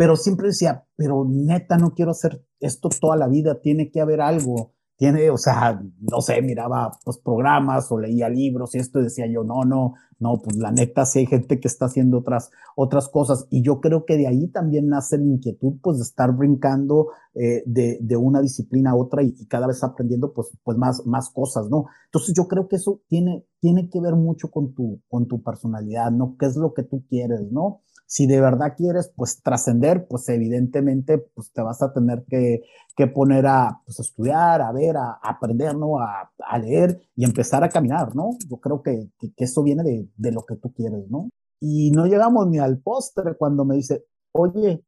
pero siempre decía, pero neta, no quiero hacer esto toda la vida, tiene que haber algo, tiene, o sea, no sé, miraba pues programas o leía libros y esto y decía yo, no, no, no, pues la neta sí hay gente que está haciendo otras, otras cosas y yo creo que de ahí también nace la inquietud pues de estar brincando eh, de, de, una disciplina a otra y, cada vez aprendiendo pues, pues más, más cosas, ¿no? Entonces yo creo que eso tiene, tiene que ver mucho con tu, con tu personalidad, ¿no? ¿Qué es lo que tú quieres, ¿no? Si de verdad quieres pues trascender, pues evidentemente pues te vas a tener que, que poner a pues, estudiar, a ver, a, aprender, ¿no? A, a, leer y empezar a caminar, ¿no? Yo creo que, que, eso viene de, de, lo que tú quieres, ¿no? Y no llegamos ni al postre cuando me dice, oye,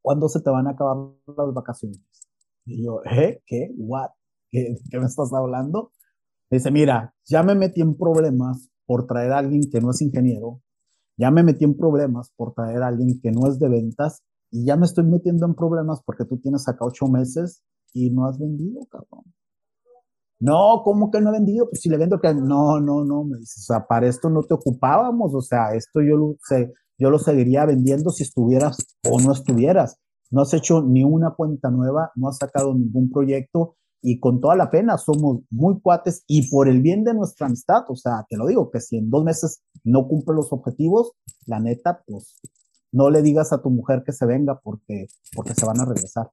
¿cuándo se te van a acabar las vacaciones? Y yo, ¿eh? ¿Qué? ¿What? ¿Qué, qué me estás hablando? Me dice, mira, ya me metí en problemas por traer a alguien que no es ingeniero, ya me metí en problemas por traer a alguien que no es de ventas y ya me estoy metiendo en problemas porque tú tienes acá ocho meses y no has vendido, cabrón. No, ¿cómo que no he vendido? Pues si le vendo que no, no, no, me dices, o sea, para esto no te ocupábamos, o sea, esto yo lo, sé, yo lo seguiría vendiendo si estuvieras o no estuvieras. No has hecho ni una cuenta nueva, no has sacado ningún proyecto y con toda la pena somos muy cuates y por el bien de nuestra amistad, o sea, te lo digo, que si en dos meses no cumple los objetivos, la neta, pues no le digas a tu mujer que se venga porque, porque se van a regresar.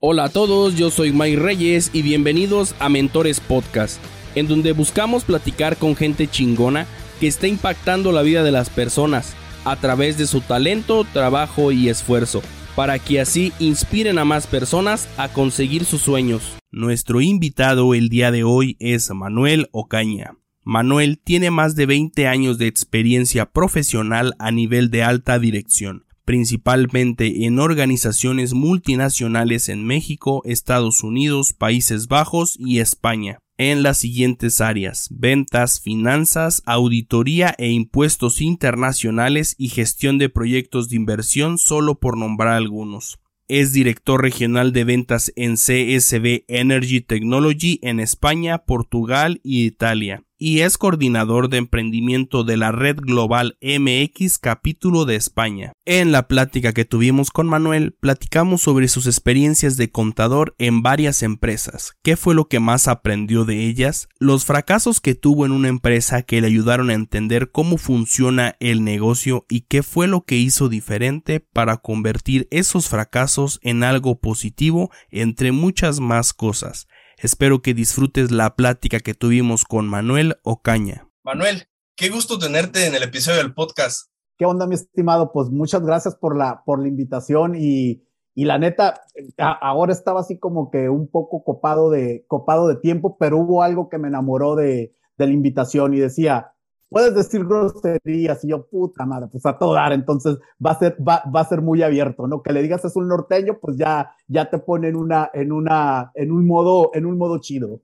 Hola a todos, yo soy Mike Reyes y bienvenidos a Mentores Podcast, en donde buscamos platicar con gente chingona que está impactando la vida de las personas a través de su talento, trabajo y esfuerzo para que así inspiren a más personas a conseguir sus sueños. Nuestro invitado el día de hoy es Manuel Ocaña. Manuel tiene más de 20 años de experiencia profesional a nivel de alta dirección, principalmente en organizaciones multinacionales en México, Estados Unidos, Países Bajos y España en las siguientes áreas ventas, finanzas, auditoría e impuestos internacionales y gestión de proyectos de inversión solo por nombrar algunos. Es director regional de ventas en CSB Energy Technology en España, Portugal y Italia y es coordinador de emprendimiento de la Red Global MX capítulo de España. En la plática que tuvimos con Manuel, platicamos sobre sus experiencias de contador en varias empresas, qué fue lo que más aprendió de ellas, los fracasos que tuvo en una empresa que le ayudaron a entender cómo funciona el negocio y qué fue lo que hizo diferente para convertir esos fracasos en algo positivo entre muchas más cosas. Espero que disfrutes la plática que tuvimos con Manuel Ocaña. Manuel, qué gusto tenerte en el episodio del podcast. ¿Qué onda, mi estimado? Pues muchas gracias por la, por la invitación y, y la neta, ahora estaba así como que un poco copado de, copado de tiempo, pero hubo algo que me enamoró de, de la invitación y decía, puedes decir groserías y yo, puta madre, pues a todo dar, entonces va a ser, va, va, a ser muy abierto, ¿no? Que le digas es un norteño, pues ya, ya te pone en una, en una, en un modo, en un modo chido.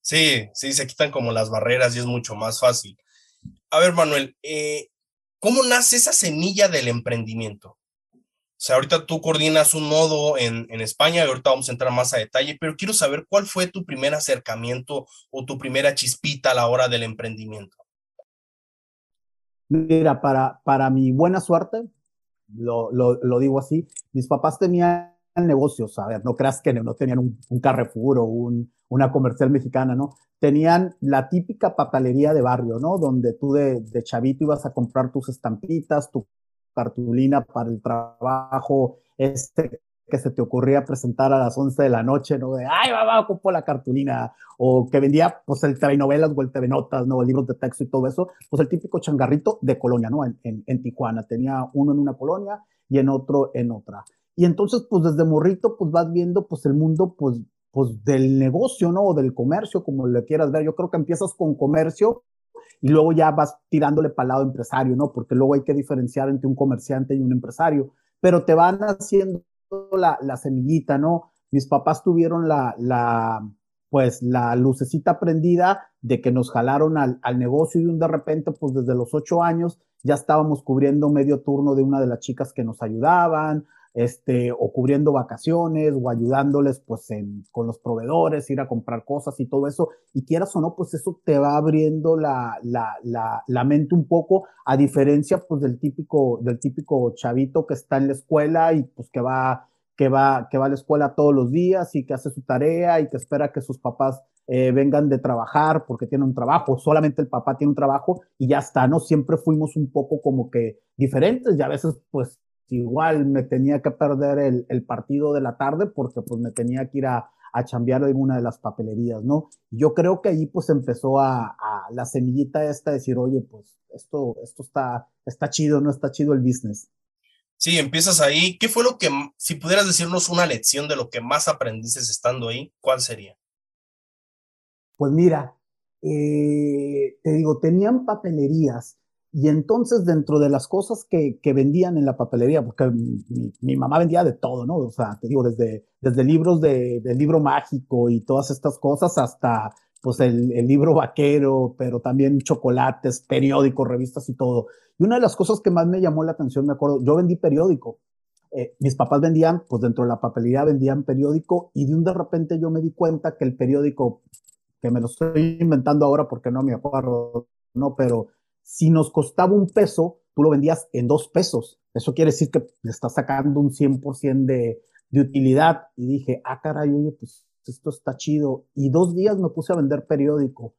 Sí, sí, se quitan como las barreras y es mucho más fácil. A ver, Manuel, eh, ¿cómo nace esa semilla del emprendimiento? O sea, ahorita tú coordinas un nodo en, en, España y ahorita vamos a entrar más a detalle, pero quiero saber cuál fue tu primer acercamiento o tu primera chispita a la hora del emprendimiento. Mira, para, para mi buena suerte, lo, lo, digo así, mis papás tenían negocios, a ver, no creas que no tenían un, un Carrefour o un, una comercial mexicana, ¿no? Tenían la típica papelería de barrio, ¿no? Donde tú de, de chavito ibas a comprar tus estampitas, tu cartulina para el trabajo, este que se te ocurría presentar a las 11 de la noche, ¿no? De, ay, va, va, ocupo la cartulina, o que vendía, pues, el TV novelas o el TV notas, ¿no? Libros de texto y todo eso, pues el típico changarrito de colonia, ¿no? En, en, en, Tijuana. Tenía uno en una colonia y en otro en otra. Y entonces, pues, desde morrito, pues, vas viendo, pues, el mundo, pues, pues, del negocio, ¿no? O del comercio, como le quieras ver. Yo creo que empiezas con comercio y luego ya vas tirándole para el lado empresario, ¿no? Porque luego hay que diferenciar entre un comerciante y un empresario. Pero te van haciendo la, semillita, ¿no? Mis papás tuvieron la, la, pues la lucecita prendida de que nos jalaron al, al, negocio y de repente, pues desde los ocho años ya estábamos cubriendo medio turno de una de las chicas que nos ayudaban, este, o cubriendo vacaciones, o ayudándoles, pues, en, con los proveedores, ir a comprar cosas y todo eso, y quieras o no, pues eso te va abriendo la, la, la, la mente un poco, a diferencia, pues, del típico, del típico chavito que está en la escuela y, pues, que va, que va, que va a la escuela todos los días y que hace su tarea y que espera que sus papás eh, vengan de trabajar porque tienen un trabajo, solamente el papá tiene un trabajo y ya está, ¿no? Siempre fuimos un poco como que diferentes y a veces pues igual me tenía que perder el, el partido de la tarde porque pues me tenía que ir a, a chambear alguna de las papelerías, ¿no? Yo creo que ahí pues empezó a, a la semillita esta decir, oye, pues esto, esto está, está chido, no está chido el business. Sí, empiezas ahí. ¿Qué fue lo que, si pudieras decirnos una lección de lo que más aprendiste estando ahí, cuál sería? Pues mira, eh, te digo, tenían papelerías y entonces dentro de las cosas que, que vendían en la papelería, porque mi, mi, mamá vendía de todo, ¿no? O sea, te digo, desde, desde libros de, de libro mágico y todas estas cosas hasta pues el, el, libro vaquero, pero también chocolates, periódicos, revistas y todo. Y una de las cosas que más me llamó la atención, me acuerdo, yo vendí periódico. Eh, mis papás vendían, pues dentro de la papelería vendían periódico y de un de repente yo me di cuenta que el periódico que me lo estoy inventando ahora porque no me acuerdo, no, pero si nos costaba un peso, tú lo vendías en dos pesos. Eso quiere decir que le estás sacando un 100% de, de utilidad. Y dije, ah, caray, oye, pues esto está chido. Y dos días me puse a vender periódico.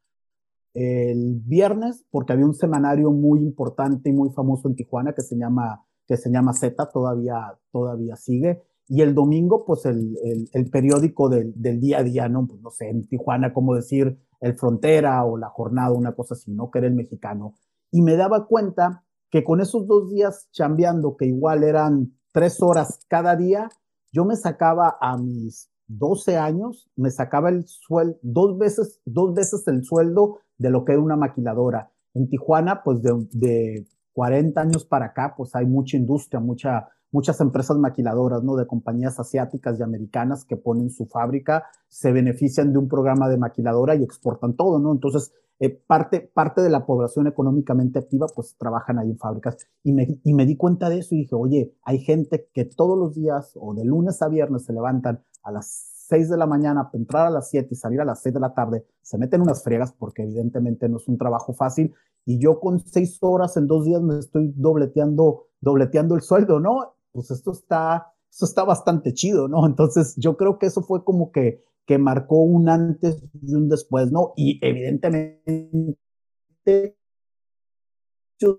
El viernes, porque había un semanario muy importante y muy famoso en Tijuana que se llama, que se llama Z, todavía, todavía sigue y el domingo, pues el, el, periódico del, del, día a día, ¿no? Pues no sé, en Tijuana, como decir el Frontera o la Jornada, una cosa así, ¿no? Que era el mexicano. Y me daba cuenta que con esos dos días chambeando, que igual eran tres horas cada día, yo me sacaba a mis 12 años, me sacaba el sueldo, dos veces, dos veces el sueldo de lo que era una maquiladora. En Tijuana, pues de, de 40 años para acá, pues hay mucha industria, mucha, muchas empresas maquiladoras, ¿no? De compañías asiáticas y americanas que ponen su fábrica, se benefician de un programa de maquiladora y exportan todo, ¿no? Entonces, eh, parte, parte de la población económicamente activa, pues trabajan ahí en fábricas. Y me, y me di cuenta de eso y dije, oye, hay gente que todos los días o de lunes a viernes se levantan a las 6 de la mañana, entrar a las 7 y salir a las 6 de la tarde, se meten unas friegas porque evidentemente no es un trabajo fácil y yo con 6 horas en dos días me estoy dobleteando, dobleteando el sueldo, ¿no? Pues esto está, esto está bastante chido, ¿no? Entonces yo creo que eso fue como que, que marcó un antes y un después, ¿no? Y evidentemente,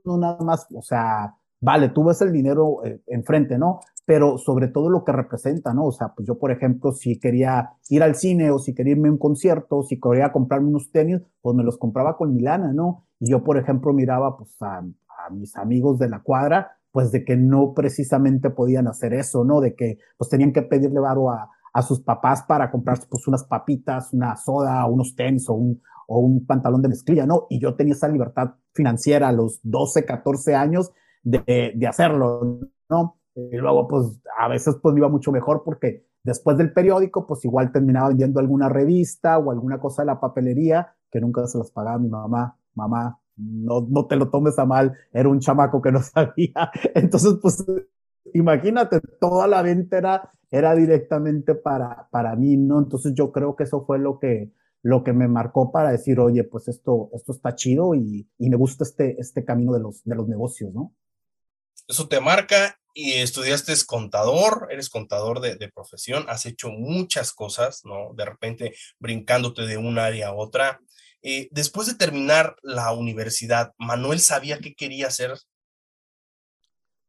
no nada más, o sea, vale, tú ves el dinero eh, enfrente, ¿no? Pero sobre todo lo que representa, ¿no? O sea, pues yo, por ejemplo, si quería ir al cine o si quería irme a un concierto, si quería comprarme unos tenis, pues me los compraba con Milana, ¿no? Y yo, por ejemplo, miraba pues a, a mis amigos de la cuadra pues de que no precisamente podían hacer eso, ¿no? De que pues tenían que pedirle varo a, a sus papás para comprarse pues unas papitas, una soda, unos tenis o un, o un pantalón de mezclilla, ¿no? Y yo tenía esa libertad financiera a los 12, 14 años de, de hacerlo, ¿no? Y luego pues a veces pues me iba mucho mejor porque después del periódico pues igual terminaba vendiendo alguna revista o alguna cosa de la papelería que nunca se las pagaba mi mamá, mamá, no, no te lo tomes a mal, era un chamaco que no sabía. Entonces, pues imagínate, toda la venta era, era directamente para, para mí, ¿no? Entonces yo creo que eso fue lo que, lo que me marcó para decir, oye, pues esto, esto está chido y, y me gusta este, este camino de los, de los negocios, ¿no? Eso te marca y estudiaste contador, eres contador de, de, profesión, has hecho muchas cosas, ¿no? De repente brincándote de un área a otra. Eh, después de terminar la universidad, ¿Manuel sabía qué quería hacer?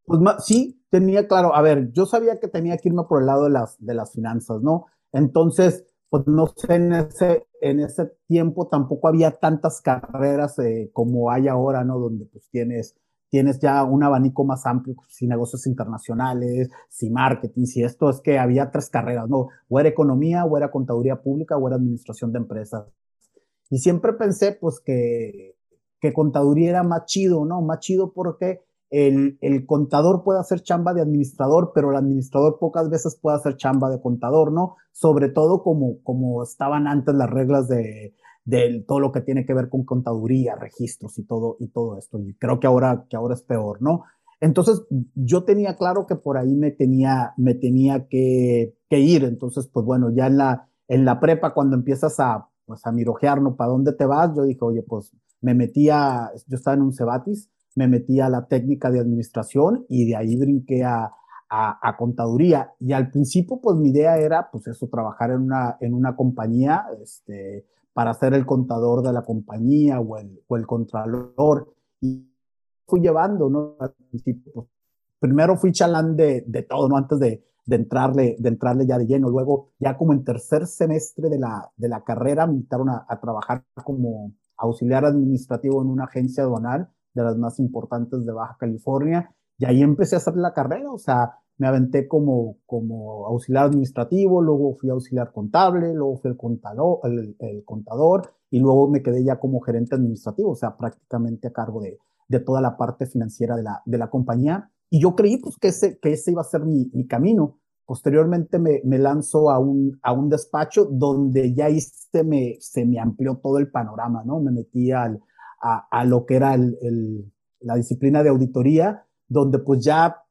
Pues sí, tenía claro, a ver, yo sabía que tenía que irme por el lado de las, de las finanzas, ¿no? Entonces, pues no sé, en ese, en ese tiempo tampoco había tantas carreras eh, como hay ahora, ¿no? Donde pues tienes, tienes ya un abanico más amplio, si negocios internacionales, si marketing, si esto, es que había tres carreras, ¿no? O era economía, o era contaduría pública, o era administración de empresas. Y siempre pensé, pues, que, que contaduría era más chido, ¿no? Más chido porque el, el, contador puede hacer chamba de administrador, pero el administrador pocas veces puede hacer chamba de contador, ¿no? Sobre todo como, como estaban antes las reglas de, todo lo que tiene que ver con contaduría, registros y todo, y todo esto. Y creo que ahora, que ahora es peor, ¿no? Entonces, yo tenía claro que por ahí me tenía, me tenía que, que ir. Entonces, pues bueno, ya en la, en la prepa, cuando empiezas a, pues a mirojear, ¿no? ¿Para dónde te vas? Yo dije, oye, pues me metía, yo estaba en un Cebatis, me metí a la técnica de administración y de ahí brinqué a, a, contaduría. Y al principio, pues mi idea era, pues eso, trabajar en una, en una compañía, este, para ser el contador de la compañía o el, o el contralor. Y fui llevando, ¿no? Al principio, pues, primero fui chalán de, de todo, ¿no? Antes de, de, entrarle, de entrarle ya de lleno. Luego, ya como en tercer semestre de la, de la carrera, me invitaron a, trabajar como auxiliar administrativo en una agencia aduanal de las más importantes de Baja California y ahí empecé a hacer la carrera, o sea, me aventé como, como auxiliar administrativo, luego fui auxiliar contable, luego fui el contador, el, contador y luego me quedé ya como gerente administrativo, o sea, prácticamente a cargo de, de toda la parte financiera de la, de la compañía. Y yo creí pues, que, ese, que ese iba a ser mi, mi camino. Posteriormente me, me, lanzo a un, a un despacho donde ya se me, se me amplió todo el panorama, ¿no? Me metí al, a, lo que era el, el, la disciplina de auditoría donde pues ya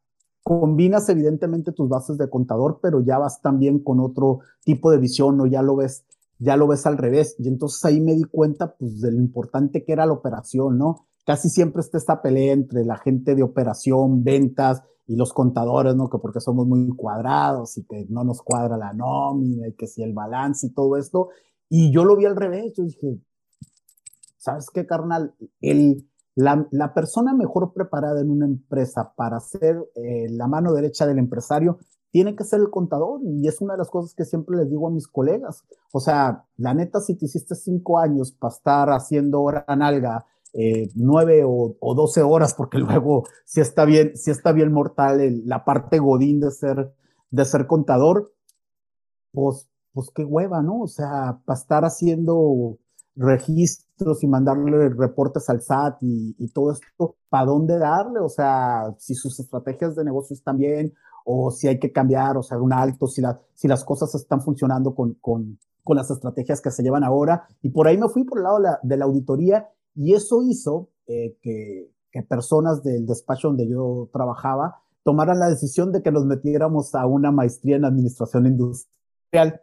combinas evidentemente tus bases de contador, pero ya vas también con otro tipo de visión o ya lo ves, ya lo ves al revés. Y entonces ahí me di cuenta pues de lo importante que era la operación, ¿no? Casi siempre está esta pelea entre la gente de operación, ventas y los contadores, ¿no? Que porque somos muy cuadrados y que no nos cuadra la nómina y que si el balance y todo esto. Y yo lo vi al revés, yo dije, ¿sabes qué, carnal? El, la, persona mejor preparada en una empresa para ser eh, la mano derecha del empresario tiene que ser el contador y es una de las cosas que siempre les digo a mis colegas. O sea, la neta, si te hiciste cinco años para estar haciendo hora nalga, eh, nueve o, doce horas, porque luego si está bien, si está bien mortal la parte godín de ser, de ser contador, pues, pues qué hueva, ¿no? O sea, para estar haciendo registros y mandarle reportes al SAT y, todo esto, ¿para dónde darle? O sea, si sus estrategias de negocio están bien o si hay que cambiar, o sea, un alto, si, la, si las cosas están funcionando con, con, con, las estrategias que se llevan ahora. Y por ahí me fui por el lado de la, de la auditoría y eso hizo eh, que, personas del despacho donde yo trabajaba tomaran la decisión de que nos metiéramos a una maestría en administración industrial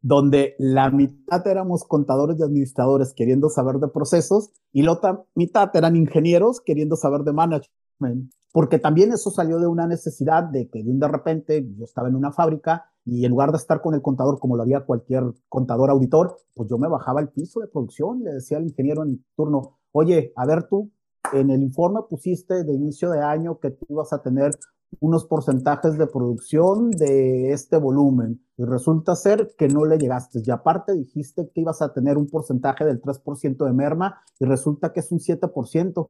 donde la mitad éramos contadores y administradores queriendo saber de procesos y la otra mitad eran ingenieros queriendo saber de management. Porque también eso salió de una necesidad de que de repente yo estaba en una fábrica y en lugar de estar con el contador como lo había cualquier contador auditor, pues yo me bajaba al piso de producción y le decía al ingeniero en turno, oye, a ver tú, en el informe pusiste de inicio de año que tú ibas a tener unos porcentajes de producción de este volumen y resulta ser que no le llegaste. Y aparte dijiste que ibas a tener un porcentaje del 3% de merma y resulta que es un 7%.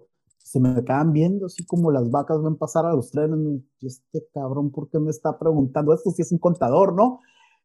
Se me quedan viendo así como las vacas ven pasar a los trenes. Y este cabrón, ¿por qué me está preguntando esto si es un contador, no?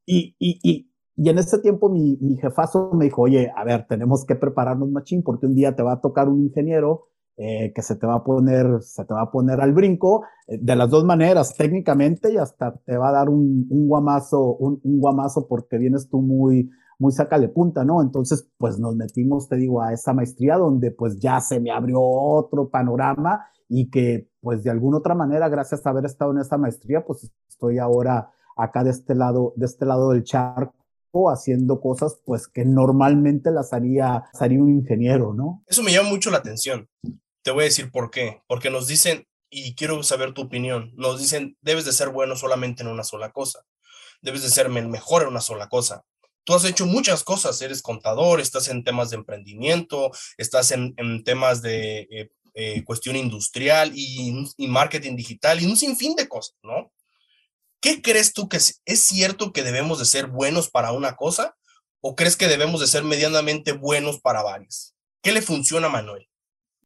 Y, y, y, y en ese tiempo mi, mi jefazo me dijo, oye, a ver, tenemos que prepararnos machín porque un día te va a tocar un ingeniero eh, que se te va a poner, se te va a poner al brinco eh, de las dos maneras, técnicamente y hasta te va a dar un, un guamazo, un, un, guamazo porque vienes tú muy, muy sácale punta, ¿no? Entonces, pues nos metimos, te digo, a esa maestría donde pues ya se me abrió otro panorama y que pues de alguna otra manera, gracias a haber estado en esa maestría, pues estoy ahora acá de este lado, de este lado del charco haciendo cosas pues que normalmente las haría, las haría un ingeniero, ¿no? Eso me llama mucho la atención. Te voy a decir por qué. Porque nos dicen, y quiero saber tu opinión, nos dicen, debes de ser bueno solamente en una sola cosa. Debes de ser mejor en una sola cosa. Tú has hecho muchas cosas, eres contador, estás en temas de emprendimiento, estás en, temas de eh, eh, cuestión industrial y, y, marketing digital y un sinfín de cosas, ¿no? ¿Qué crees tú que es, es cierto que debemos de ser buenos para una cosa o crees que debemos de ser medianamente buenos para varias? ¿Qué le funciona a Manuel?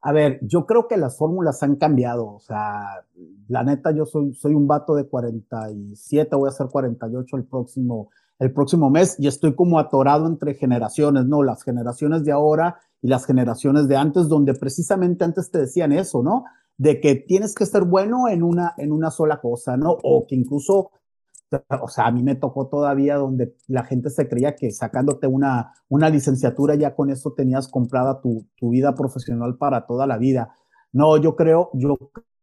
A ver, yo creo que las fórmulas han cambiado. O sea, la neta, yo soy, soy un vato de 47, voy a ser 48 el próximo, el próximo mes y estoy como atorado entre generaciones, ¿no? Las generaciones de ahora y las generaciones de antes, donde precisamente antes te decían eso, ¿no? De que tienes que ser bueno en una, en una sola cosa, ¿no? O que incluso o sea, a mí me tocó todavía donde la gente se creía que sacándote una, una licenciatura ya con eso tenías comprada tu, tu vida profesional para toda la vida. No, yo creo, yo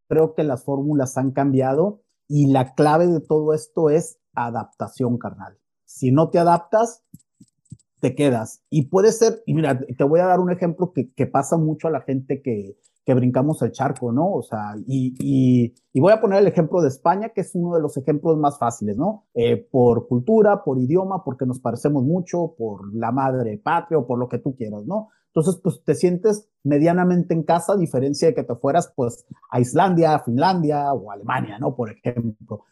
creo que las fórmulas han cambiado y la clave de todo esto es adaptación, carnal. Si no te adaptas, te quedas. Y puede ser, y mira, te voy a dar un ejemplo que, pasa mucho a la gente que, que brincamos el charco, ¿no? O sea, y, y, voy a poner el ejemplo de España, que es uno de los ejemplos más fáciles, ¿no? Eh, por cultura, por idioma, porque nos parecemos mucho, por la madre patria o por lo que tú quieras, ¿no? Entonces, pues te sientes medianamente en casa, a diferencia de que te fueras, pues, a Islandia, a Finlandia o Alemania, ¿no? Por ejemplo.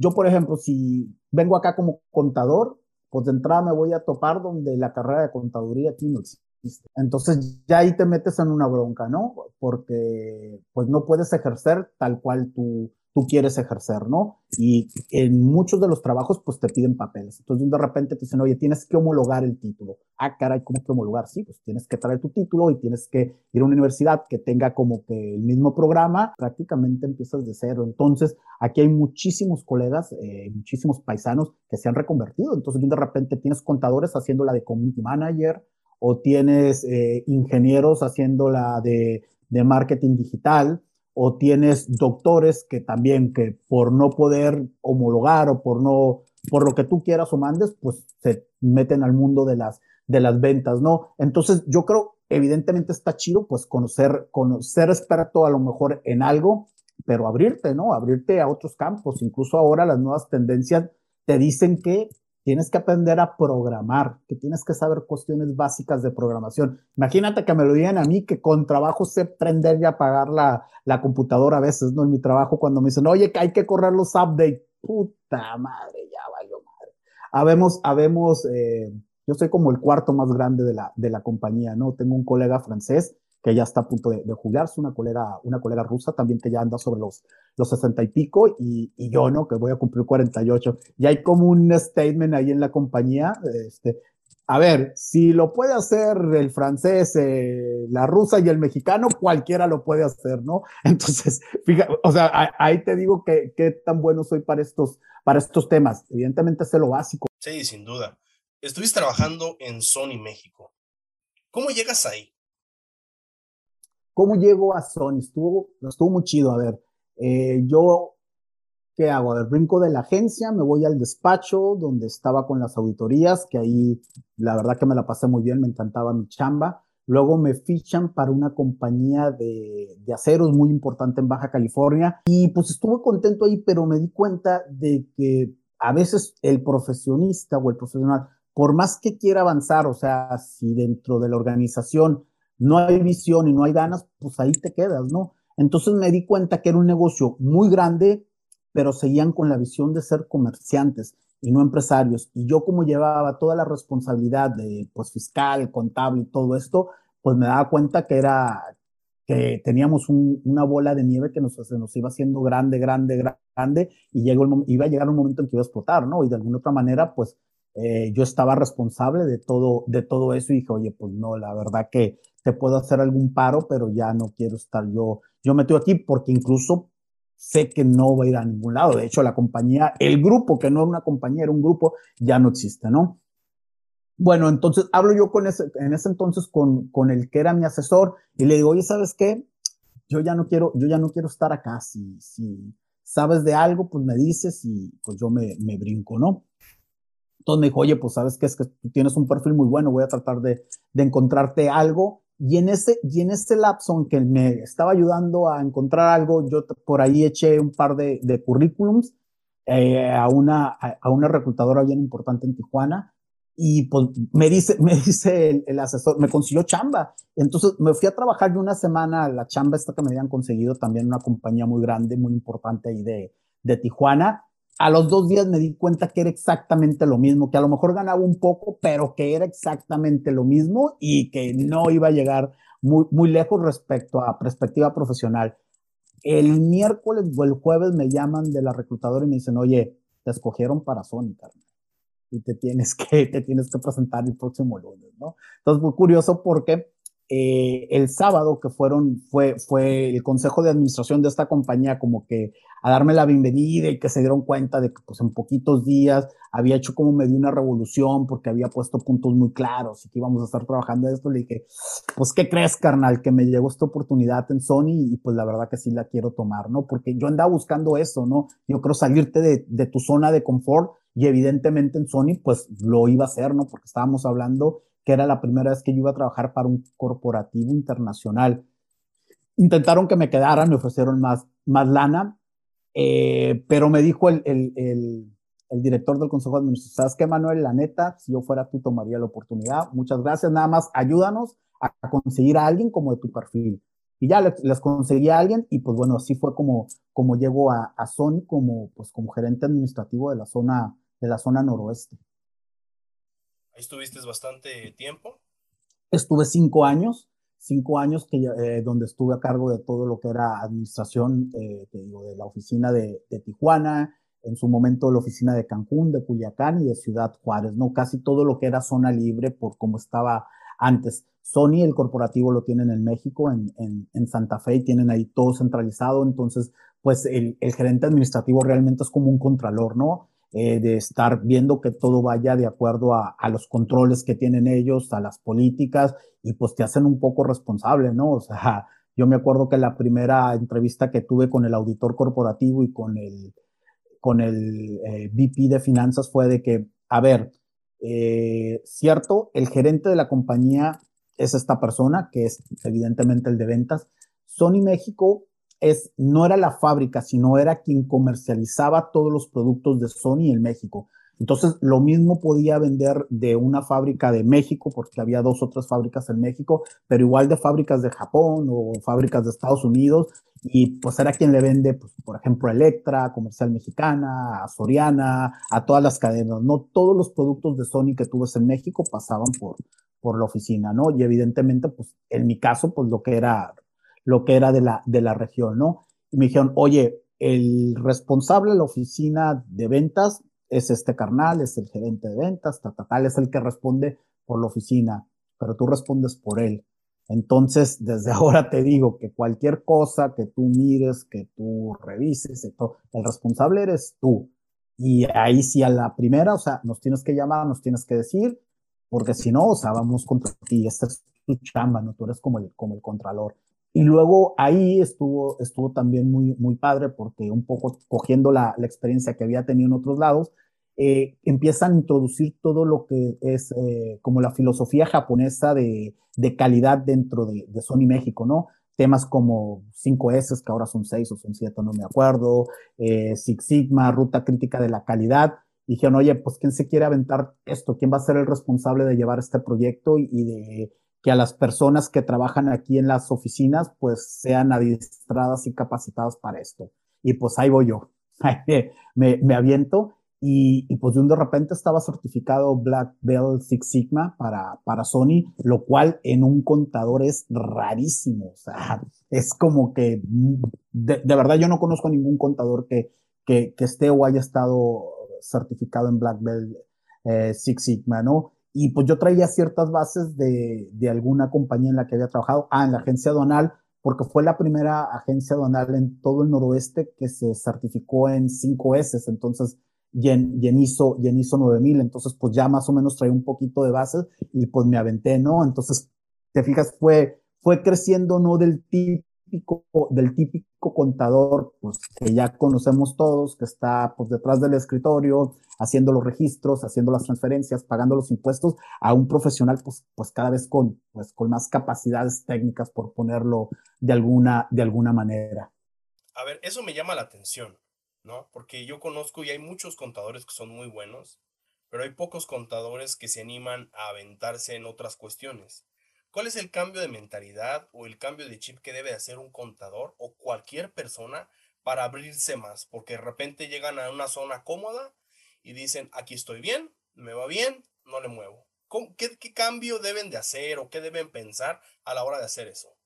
Yo, por ejemplo, si vengo acá como contador, pues de entrada me voy a topar donde la carrera de contaduría aquí no existe. Entonces ya ahí te metes en una bronca, ¿no? Porque pues no puedes ejercer tal cual tú, tú quieres ejercer, ¿no? Y en muchos de los trabajos, pues te piden papeles. Entonces, de repente te dicen, oye, tienes que homologar el título. Ah, caray, ¿cómo que homologar? Sí, pues tienes que traer tu título y tienes que ir a una universidad que tenga como que el mismo programa. Prácticamente empiezas de cero. Entonces, aquí hay muchísimos colegas, eh, muchísimos paisanos que se han reconvertido. Entonces, de repente tienes contadores haciendo la de community manager o tienes eh, ingenieros haciendo la de, de marketing digital o tienes doctores que también que por no poder homologar o por no por lo que tú quieras o mandes, pues se meten al mundo de las de las ventas, ¿no? Entonces, yo creo evidentemente está chido pues conocer conocer experto a lo mejor en algo, pero abrirte, ¿no? Abrirte a otros campos, incluso ahora las nuevas tendencias te dicen que tienes que aprender a programar, que tienes que saber cuestiones básicas de programación. Imagínate que me lo digan a mí, que con trabajo sé prender y apagar la, la computadora a veces, ¿no? En mi trabajo, cuando me dicen, oye, que hay que correr los updates. Puta madre, ya valió madre. Habemos, habemos, eh, yo soy como el cuarto más grande de la, de la compañía, ¿no? Tengo un colega francés que ya está a punto de, de, jubilarse, una colega, una colega rusa también que ya anda sobre los, los 60 y pico, y, y, yo, ¿no? Que voy a cumplir 48. Y hay como un statement ahí en la compañía, este, a ver, si lo puede hacer el francés, eh, la rusa y el mexicano, cualquiera lo puede hacer, ¿no? Entonces, fíjate, o sea, ahí te digo que, qué tan bueno soy para estos, para estos temas. Evidentemente es lo básico. Sí, sin duda. Estuviste trabajando en Sony México. ¿Cómo llegas ahí? ¿Cómo llego a Sony? Estuvo, estuvo muy chido. A ver, eh, yo, ¿qué hago? A ver, brinco de la agencia, me voy al despacho donde estaba con las auditorías, que ahí la verdad que me la pasé muy bien, me encantaba mi chamba. Luego me fichan para una compañía de, de aceros muy importante en Baja California y pues estuve contento ahí, pero me di cuenta de que a veces el profesionista o el profesional, por más que quiera avanzar, o sea, si dentro de la organización no hay visión y no hay ganas, pues ahí te quedas, ¿no? Entonces me di cuenta que era un negocio muy grande, pero seguían con la visión de ser comerciantes y no empresarios. Y yo como llevaba toda la responsabilidad de, pues, fiscal, contable y todo esto, pues me daba cuenta que era, que teníamos un, una bola de nieve que nos, se nos iba haciendo grande, grande, grande, y llegó iba a llegar un momento en que iba a explotar, ¿no? Y de alguna otra manera, pues, eh, yo estaba responsable de todo, de todo eso y dije, oye, pues no, la verdad que te puedo hacer algún paro, pero ya no quiero estar yo, yo metido aquí porque incluso sé que no va a ir a ningún lado. De hecho, la compañía, el grupo, que no era una compañía, era un grupo, ya no existe, ¿no? Bueno, entonces hablo yo con ese, en ese entonces con, con el que era mi asesor y le digo, oye, ¿sabes qué? Yo ya no quiero, yo ya no quiero estar acá. Si, si sabes de algo, pues me dices y pues yo me, me brinco, ¿no? Entonces me dijo, oye, pues sabes que es que tú tienes un perfil muy bueno, voy a tratar de, de encontrarte algo y en ese, y en ese lapso en que me estaba ayudando a encontrar algo, yo por ahí eché un par de, de currículums eh, a, una, a, una reclutadora bien importante en Tijuana y pues me dice, me dice el, el, asesor, me consiguió chamba. Entonces me fui a trabajar yo una semana a la chamba esta que me habían conseguido también una compañía muy grande, muy importante ahí de, de Tijuana a los dos días me di cuenta que era exactamente lo mismo, que a lo mejor ganaba un poco, pero que era exactamente lo mismo y que no iba a llegar muy, muy lejos respecto a perspectiva profesional. El miércoles o el jueves me llaman de la reclutadora y me dicen, oye, te escogieron para Sony, carnal. Y te tienes que, te tienes que presentar el próximo lunes, ¿no? Entonces, muy curioso porque eh, el sábado que fueron, fue, fue el consejo de administración de esta compañía como que a darme la bienvenida y que se dieron cuenta de que pues en poquitos días había hecho como medio una revolución porque había puesto puntos muy claros y que íbamos a estar trabajando esto. Le dije, pues, ¿qué crees, carnal? Que me llegó esta oportunidad en Sony y pues la verdad que sí la quiero tomar, ¿no? Porque yo andaba buscando eso, ¿no? Yo creo salirte de, de tu zona de confort y evidentemente en Sony pues lo iba a hacer, ¿no? Porque estábamos hablando que era la primera vez que yo iba a trabajar para un corporativo internacional. Intentaron que me quedara, me ofrecieron más, más lana, eh, pero me dijo el, el, el, director del Consejo de Administración, ¿sabes qué, Manuel? La neta, si yo fuera tú, tomaría la oportunidad. Muchas gracias, nada más ayúdanos a, conseguir a alguien como de tu perfil. Y ya les, les, conseguí a alguien y pues bueno, así fue como, como llego a, a Sony como, pues, como gerente administrativo de la zona, de la zona noroeste estuviste bastante tiempo. Estuve cinco años, cinco años que, eh, donde estuve a cargo de todo lo que era administración, eh, digo, de la oficina de, Tijuana, en su momento la oficina de Cancún, de Culiacán y de Ciudad Juárez, ¿no? Casi todo lo que era zona libre por como estaba antes. Sony, el corporativo, lo tienen en México, en Santa Fe, y tienen ahí todo centralizado, entonces, pues el, el gerente administrativo realmente es como un contralor, ¿no? Eh, de estar viendo que todo vaya de acuerdo a, los controles que tienen ellos, a las políticas, y pues te hacen un poco responsable, ¿no? O sea, yo me acuerdo que la primera entrevista que tuve con el auditor corporativo y con el, con el eh, VP de finanzas fue de que, a ver, eh, cierto, el gerente de la compañía es esta persona, que es evidentemente el de ventas. Sony México es, no era la fábrica, sino era quien comercializaba todos los productos de Sony en México. Entonces, lo mismo podía vender de una fábrica de México, porque había dos otras fábricas en México, pero igual de fábricas de Japón o fábricas de Estados Unidos, y pues era quien le vende, pues, por ejemplo, Electra, Comercial Mexicana, a Soriana, a todas las cadenas, ¿no? Todos los productos de Sony que tuves en México pasaban por, por la oficina, ¿no? Y evidentemente, pues, en mi caso, pues lo que era lo que era de la, de la región, ¿no? Y me dijeron, oye, el responsable de la oficina de ventas es este carnal, es el gerente de ventas, tal, tal, es el que responde por la oficina, pero tú respondes por él. Entonces, desde ahora te digo que cualquier cosa que tú mires, que tú revises, el responsable eres tú. Y ahí sí a la primera, o sea, nos tienes que llamar, nos tienes que decir, porque si no, o sea, vamos contra ti. Esta es tu chamba, ¿no? Tú eres como el, como el contralor. Y luego ahí estuvo, estuvo también muy, muy padre porque un poco cogiendo la, la experiencia que había tenido en otros lados, eh, empiezan a introducir todo lo que es eh, como la filosofía japonesa de, de calidad dentro de, de, Sony México, ¿no? Temas como 5S, que ahora son 6 o son 7, no me acuerdo, eh, Six Sigma, ruta crítica de la calidad. Y dijeron, oye, pues ¿quién se quiere aventar esto? ¿Quién va a ser el responsable de llevar este proyecto y, y de que a las personas que trabajan aquí en las oficinas pues sean adiestradas y capacitadas para esto. Y pues ahí voy yo, me, me aviento y, y, pues de un de repente estaba certificado Black Belt Six Sigma para, para Sony, lo cual en un contador es rarísimo, o sea, es como que de, de verdad yo no conozco ningún contador que, que, que, esté o haya estado certificado en Black Belt eh, Six Sigma, ¿no? Y pues yo traía ciertas bases de, de alguna compañía en la que había trabajado, ah, en la agencia aduanal, porque fue la primera agencia aduanal en todo el noroeste que se certificó en 5 S, entonces, y en, y en ISO, y en ISO 9000, entonces pues ya más o menos traía un poquito de bases y pues me aventé, ¿no? Entonces, te fijas, fue, fue creciendo, ¿no? Del tipo del típico contador, pues que ya conocemos todos, que está pues detrás del escritorio, haciendo los registros, haciendo las transferencias, pagando los impuestos, a un profesional, pues, pues cada vez con, pues, con más capacidades técnicas, por ponerlo de alguna, de alguna manera. A ver, eso me llama la atención, ¿no? Porque yo conozco y hay muchos contadores que son muy buenos, pero hay pocos contadores que se animan a aventarse en otras cuestiones. ¿Cuál es el cambio de mentalidad o el cambio de chip que debe hacer un contador o cualquier persona para abrirse más? Porque de repente llegan a una zona cómoda y dicen, aquí estoy bien, me va bien, no le muevo. ¿Qué, ¿Qué, cambio deben de hacer o qué deben pensar a la hora de hacer eso?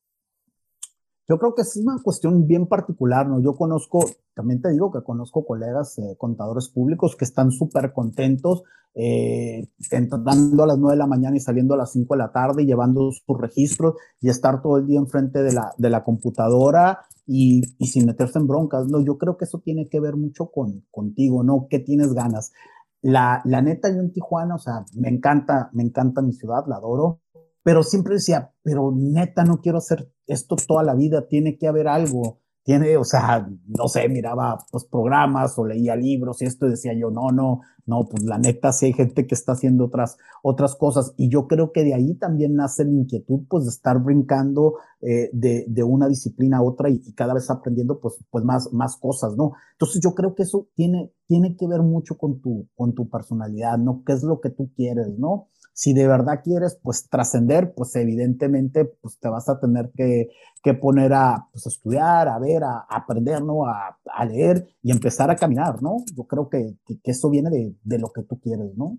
Yo creo que es una cuestión bien particular, ¿no? Yo conozco, también te digo que conozco colegas eh, contadores públicos que están súper contentos, eh, entrando a las 9 de la mañana y saliendo a las 5 de la tarde y llevando sus registros y estar todo el día enfrente de la, de la computadora y, y, sin meterse en broncas, ¿no? Yo creo que eso tiene que ver mucho con, contigo, ¿no? ¿Qué tienes ganas? La, la neta, yo en Tijuana, o sea, me encanta, me encanta mi ciudad, la adoro, pero siempre decía, pero neta, no quiero hacer esto toda la vida, tiene que haber algo, tiene, o sea, no sé, miraba pues programas o leía libros y esto y decía yo, no, no, no, pues la neta sí hay gente que está haciendo otras, otras cosas y yo creo que de ahí también nace la inquietud pues de estar brincando eh, de, de, una disciplina a otra y, y, cada vez aprendiendo pues, pues más, más cosas, ¿no? Entonces yo creo que eso tiene, tiene que ver mucho con tu, con tu personalidad, ¿no? ¿Qué es lo que tú quieres, ¿no? Si de verdad quieres, pues, trascender, pues, evidentemente, pues, te vas a tener que, que poner a, pues, estudiar, a ver, a, aprender, ¿no? A, a, leer y empezar a caminar, ¿no? Yo creo que, que, que eso viene de, de, lo que tú quieres, ¿no?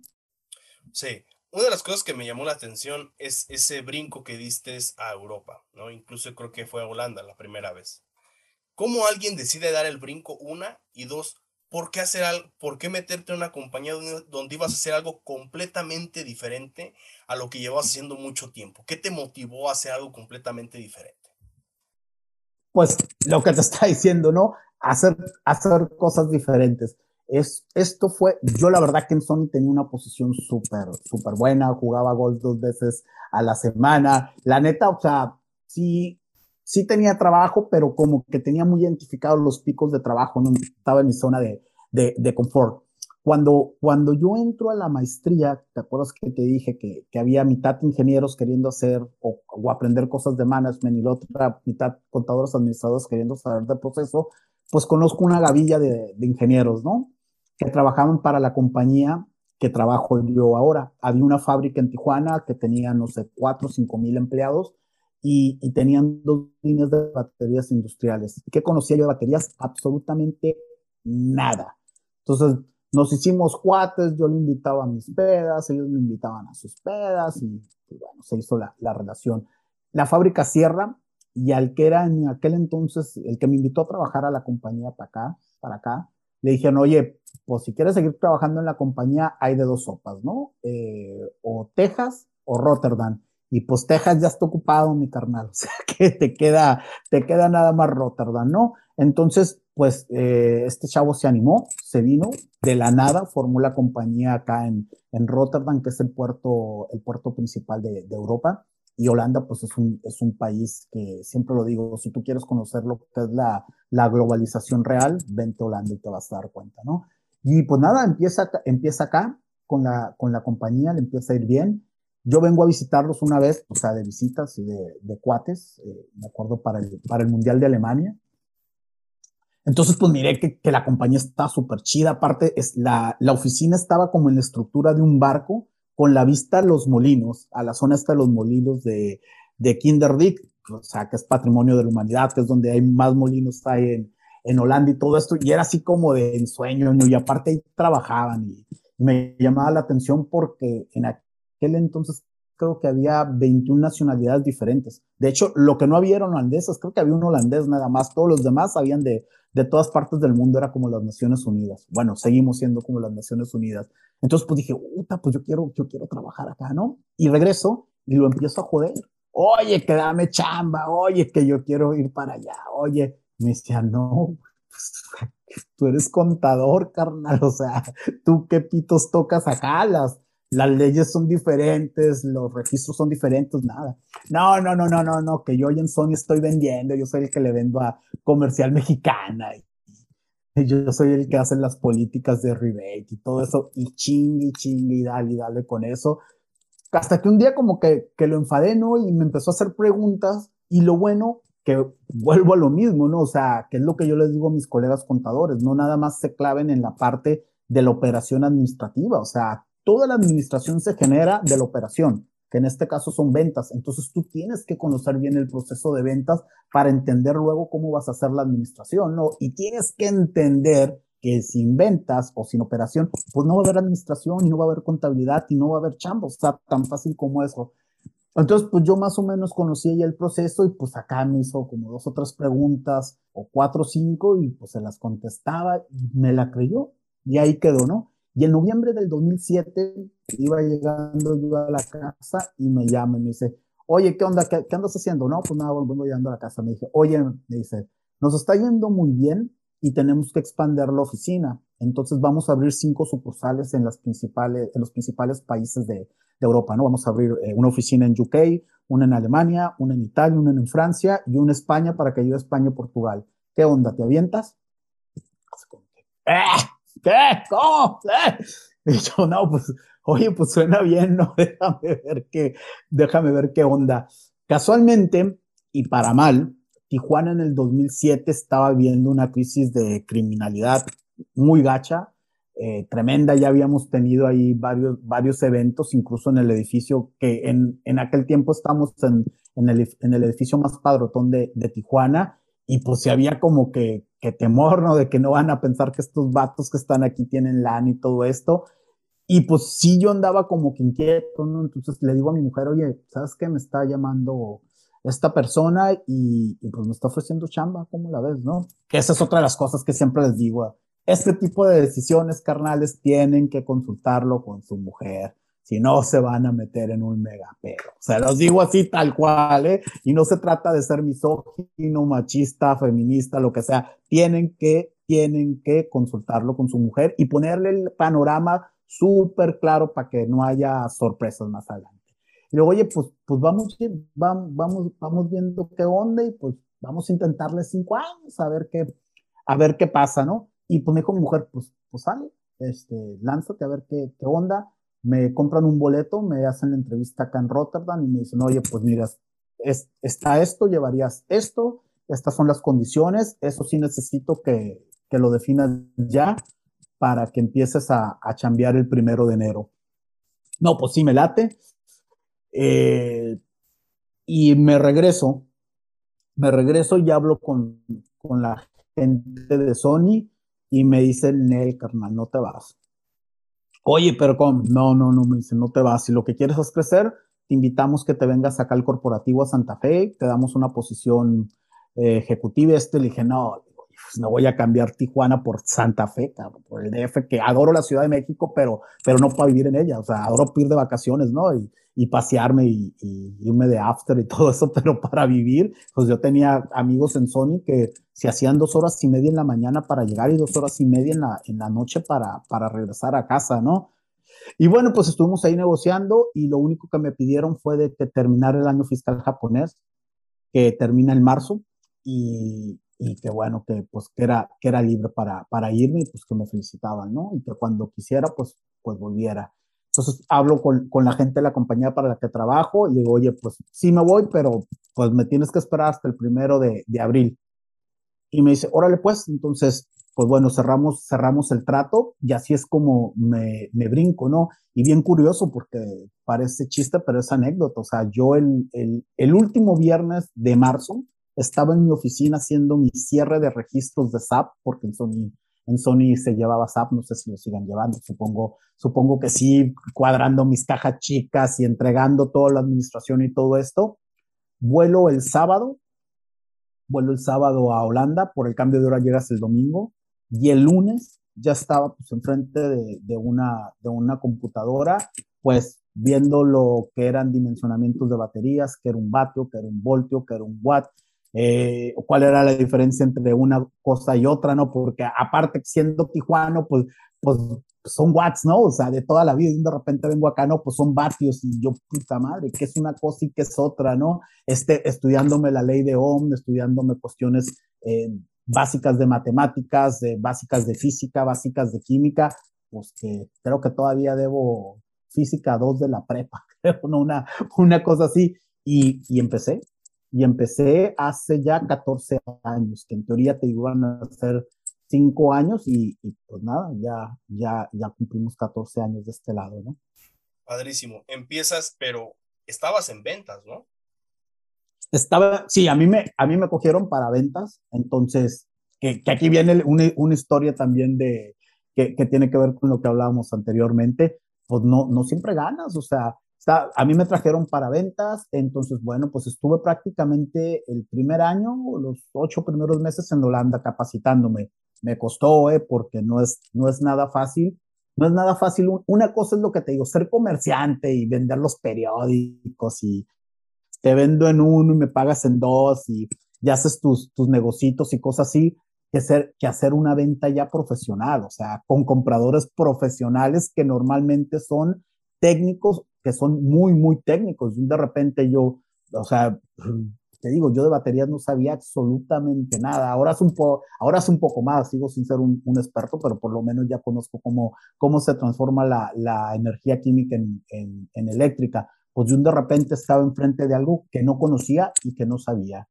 Sí. Una de las cosas que me llamó la atención es ese brinco que diste a Europa, ¿no? Incluso creo que fue a Holanda la primera vez. ¿Cómo alguien decide dar el brinco? Una y dos, ¿por qué hacer algo, por qué meterte en una compañía donde, ibas a hacer algo completamente diferente a lo que llevabas haciendo mucho tiempo? ¿Qué te motivó a hacer algo completamente diferente? Pues lo que te está diciendo, ¿no? Hacer, hacer cosas diferentes. Es, esto fue, yo la verdad que en Sony tenía una posición súper, súper buena, jugaba golf dos veces a la semana. La neta, o sea, sí, sí tenía trabajo, pero como que tenía muy identificados los picos de trabajo, no estaba en mi zona de, de, de confort. Cuando, cuando yo entro a la maestría, ¿te acuerdas que te dije que, que había mitad ingenieros queriendo hacer o, o, aprender cosas de management y la otra mitad contadores administradores queriendo saber de proceso? Pues conozco una gavilla de, de ingenieros, ¿no? Que trabajaban para la compañía que trabajo yo ahora. Había una fábrica en Tijuana que tenía, no sé, cuatro o cinco mil empleados y, y, tenían dos líneas de baterías industriales. ¿Qué conocía yo de baterías? Absolutamente nada. Entonces nos hicimos cuates, yo le invitaba a mis pedas, ellos me invitaban a sus pedas y, y bueno, se hizo la, la, relación. La fábrica cierra y al que era en aquel entonces el que me invitó a trabajar a la compañía para acá, para acá, le dijeron, oye, pues si quieres seguir trabajando en la compañía hay de dos sopas, ¿no? Eh, o Texas o Rotterdam y pues Texas ya está ocupado, mi carnal, o sea que te queda, te queda nada más Rotterdam, ¿no? Entonces, pues eh, este chavo se animó, se vino de la nada, formó la compañía acá en, en Rotterdam, que es el puerto, el puerto principal de, de, Europa, y Holanda, pues es un, es un país que siempre lo digo, si tú quieres conocer lo que es la, la globalización real, vente a Holanda y te vas a dar cuenta, ¿no? Y pues nada, empieza, empieza acá con la, con la compañía, le empieza a ir bien, yo vengo a visitarlos una vez, o sea, de visitas y de, de cuates, eh, me acuerdo, para el, para el Mundial de Alemania. Entonces, pues miré que, que la compañía está súper chida. Aparte, es la, la oficina estaba como en la estructura de un barco, con la vista a los molinos, a la zona de los molinos de, de Kinderdijk, o sea, que es patrimonio de la humanidad, que es donde hay más molinos hay en, en Holanda y todo esto. Y era así como de ensueño, y aparte ahí trabajaban. Y me llamaba la atención porque en aquel entonces creo que había 21 nacionalidades diferentes. De hecho, lo que no había eran holandeses, creo que había un holandés nada más, todos los demás habían de, de todas partes del mundo, era como las Naciones Unidas. Bueno, seguimos siendo como las Naciones Unidas. Entonces, pues dije, puta, pues yo quiero, yo quiero trabajar acá, ¿no? Y regreso y lo empiezo a joder. Oye, que dame chamba, oye, que yo quiero ir para allá, oye. Me decía, no, tú eres contador, carnal, o sea, tú qué pitos tocas acá, las, las leyes son diferentes, los registros son diferentes, nada. No, no, no, no, no, no, que yo hoy en Sony estoy vendiendo, yo soy el que le vendo a comercial mexicana, y yo soy el que hace las políticas de rebate y todo eso, y chingue, chingue, y dale, y dale con eso. Hasta que un día como que, que lo enfadé, ¿no? Y me empezó a hacer preguntas, y lo bueno, que vuelvo a lo mismo, ¿no? O sea, que es lo que yo les digo a mis colegas contadores, no nada más se claven en la parte de la operación administrativa, o sea, toda la administración se genera de la operación, que en este caso son ventas. Entonces tú tienes que conocer bien el proceso de ventas para entender luego cómo vas a hacer la administración, ¿no? Y tienes que entender que sin ventas o sin operación, pues no va a haber administración y no va a haber contabilidad y no va a haber chambos, o sea, tan fácil como eso. Entonces, pues yo más o menos conocía ya el proceso y pues acá me hizo como dos o tres preguntas o cuatro o cinco y pues se las contestaba y me la creyó y ahí quedó, ¿no? Y en noviembre del 2007 iba llegando yo a la casa y me llama y me dice, oye, ¿qué onda? ¿Qué, andas haciendo? No, pues nada, vengo llegando a la casa. Me dije, oye, me dice, nos está yendo muy bien y tenemos que expandir la oficina. Entonces vamos a abrir cinco sucursales en, las principales, en los principales países de, de Europa, ¿no? Vamos a abrir eh, una oficina en UK, una en Alemania, una en Italia, una en Francia y una en España para que ayude a España y Portugal. ¿Qué onda? ¿Te avientas? ¿Eh? ¿Qué? ¿Cómo? ¿Eh? Y yo, no, pues, oye, pues suena bien, ¿no? Déjame ver qué, déjame ver qué onda. Casualmente, y para mal, Tijuana en el 2007 estaba viendo una crisis de criminalidad muy gacha, eh, tremenda. Ya habíamos tenido ahí varios, varios eventos, incluso en el edificio, que en, en aquel tiempo estamos en, en, el, en el edificio más padrotón de, de Tijuana, y pues si había como que, que, temor, ¿no? De que no van a pensar que estos vatos que están aquí tienen LAN y todo esto. Y pues sí, yo andaba como que inquieto, ¿no? Entonces le digo a mi mujer, oye, ¿sabes qué? Me está llamando esta persona y, y pues me está ofreciendo chamba, ¿cómo la ves, no? Que esa es otra de las cosas que siempre les digo este tipo de decisiones carnales tienen que consultarlo con su mujer. Si no, se van a meter en un mega pedo. O sea, los digo así tal cual, ¿eh? Y no se trata de ser misógino, machista, feminista, lo que sea. Tienen que, tienen que consultarlo con su mujer y ponerle el panorama súper claro para que no haya sorpresas más adelante. Y luego, oye, pues, pues vamos, vamos, vamos viendo qué onda y pues vamos a intentarle cinco años a ver qué, a ver qué pasa, ¿no? Y pues me dijo mi mujer, pues, pues sale, este, lánzate a ver qué, qué onda. Me compran un boleto, me hacen la entrevista acá en Rotterdam y me dicen, oye, pues mira, es, está esto, llevarías esto, estas son las condiciones, eso sí necesito que, que lo definas ya para que empieces a, a chambear el primero de enero. No, pues sí, me late. Eh, y me regreso, me regreso y hablo con, con la gente de Sony y me dice, Nel, carnal, no te vas. Oye, pero ¿cómo? No, no, no, me dice, no te vas. Si lo que quieres es crecer, te invitamos que te vengas acá al corporativo a Santa Fe, te damos una posición eh, ejecutiva. Este le dije, no, pues no voy a cambiar Tijuana por Santa Fe, cabrón, por el DF, que adoro la Ciudad de México, pero, pero no para vivir en ella. O sea, adoro ir de vacaciones, ¿no? Y pasearme y, irme de after y todo eso, pero para vivir, pues yo tenía amigos en Sony que se hacían dos horas y media en la mañana para llegar y dos horas y media en la, en la noche para, para regresar a casa, ¿no? Y bueno, pues estuvimos ahí negociando y lo único que me pidieron fue de que terminara el año fiscal japonés, que termina en marzo, y, y que bueno, que pues que era, que era libre para, para irme y pues que me felicitaban, ¿no? Y que cuando quisiera, pues, pues volviera. Entonces hablo con, con, la gente de la compañía para la que trabajo y digo, oye, pues sí me voy, pero pues me tienes que esperar hasta el primero de, de abril. Y me dice, órale pues, entonces, pues bueno, cerramos, cerramos el trato y así es como me, me brinco, ¿no? Y bien curioso porque parece chiste, pero es anécdota. O sea, yo el, el, el último viernes de marzo estaba en mi oficina haciendo mi cierre de registros de SAP, porque en Sony en Sony se llevaba SAP, no sé si lo sigan llevando, supongo, supongo que sí, cuadrando mis cajas chicas y entregando toda la administración y todo esto. Vuelo el sábado, vuelo el sábado a Holanda, por el cambio de hora llegas el domingo, y el lunes ya estaba pues enfrente de, de, una, de una computadora, pues viendo lo que eran dimensionamientos de baterías, que era un vatio, que era un voltio, que era un watt, eh, cuál era la diferencia entre una cosa y otra, ¿no? Porque aparte siendo tijuano, pues, pues son watts, ¿no? O sea, de toda la vida y de repente vengo acá, ¿no? Pues son vatios y yo, puta madre, que es una cosa y que es otra, ¿no? Este, estudiándome la ley de Ohm, estudiándome cuestiones eh, básicas de matemáticas, de, básicas de física, básicas de química, pues que creo que todavía debo física 2 de la prepa, creo, ¿no? Una, una cosa así. Y, y empecé, y empecé hace ya 14 años, que en teoría te iban a hacer 5 años y, pues nada, ya, ya, ya cumplimos 14 años de este lado, ¿no? Padrísimo. Empiezas, pero estabas en ventas, ¿no? Estaba, sí, a mí me, a mí me cogieron para ventas, entonces, que, que aquí viene una, una, historia también de, que, que, tiene que ver con lo que hablábamos anteriormente, pues no, no siempre ganas, o sea, a mí me trajeron para ventas, entonces, bueno, pues estuve prácticamente el primer año, los ocho primeros meses en Holanda capacitándome. Me costó, ¿eh? porque no es, no es nada fácil. No es nada fácil. Una cosa es lo que te digo, ser comerciante y vender los periódicos y te vendo en uno y me pagas en dos y ya haces tus, tus negocios y cosas así, que, ser, que hacer una venta ya profesional, o sea, con compradores profesionales que normalmente son técnicos que son muy, muy técnicos. De repente yo, o sea, te digo, yo de baterías no sabía absolutamente nada. Ahora es un, po ahora es un poco más, sigo sin ser un, un, experto, pero por lo menos ya conozco cómo, cómo se transforma la, la energía química en, en, en, eléctrica. Pues yo de repente estaba enfrente de algo que no conocía y que no sabía.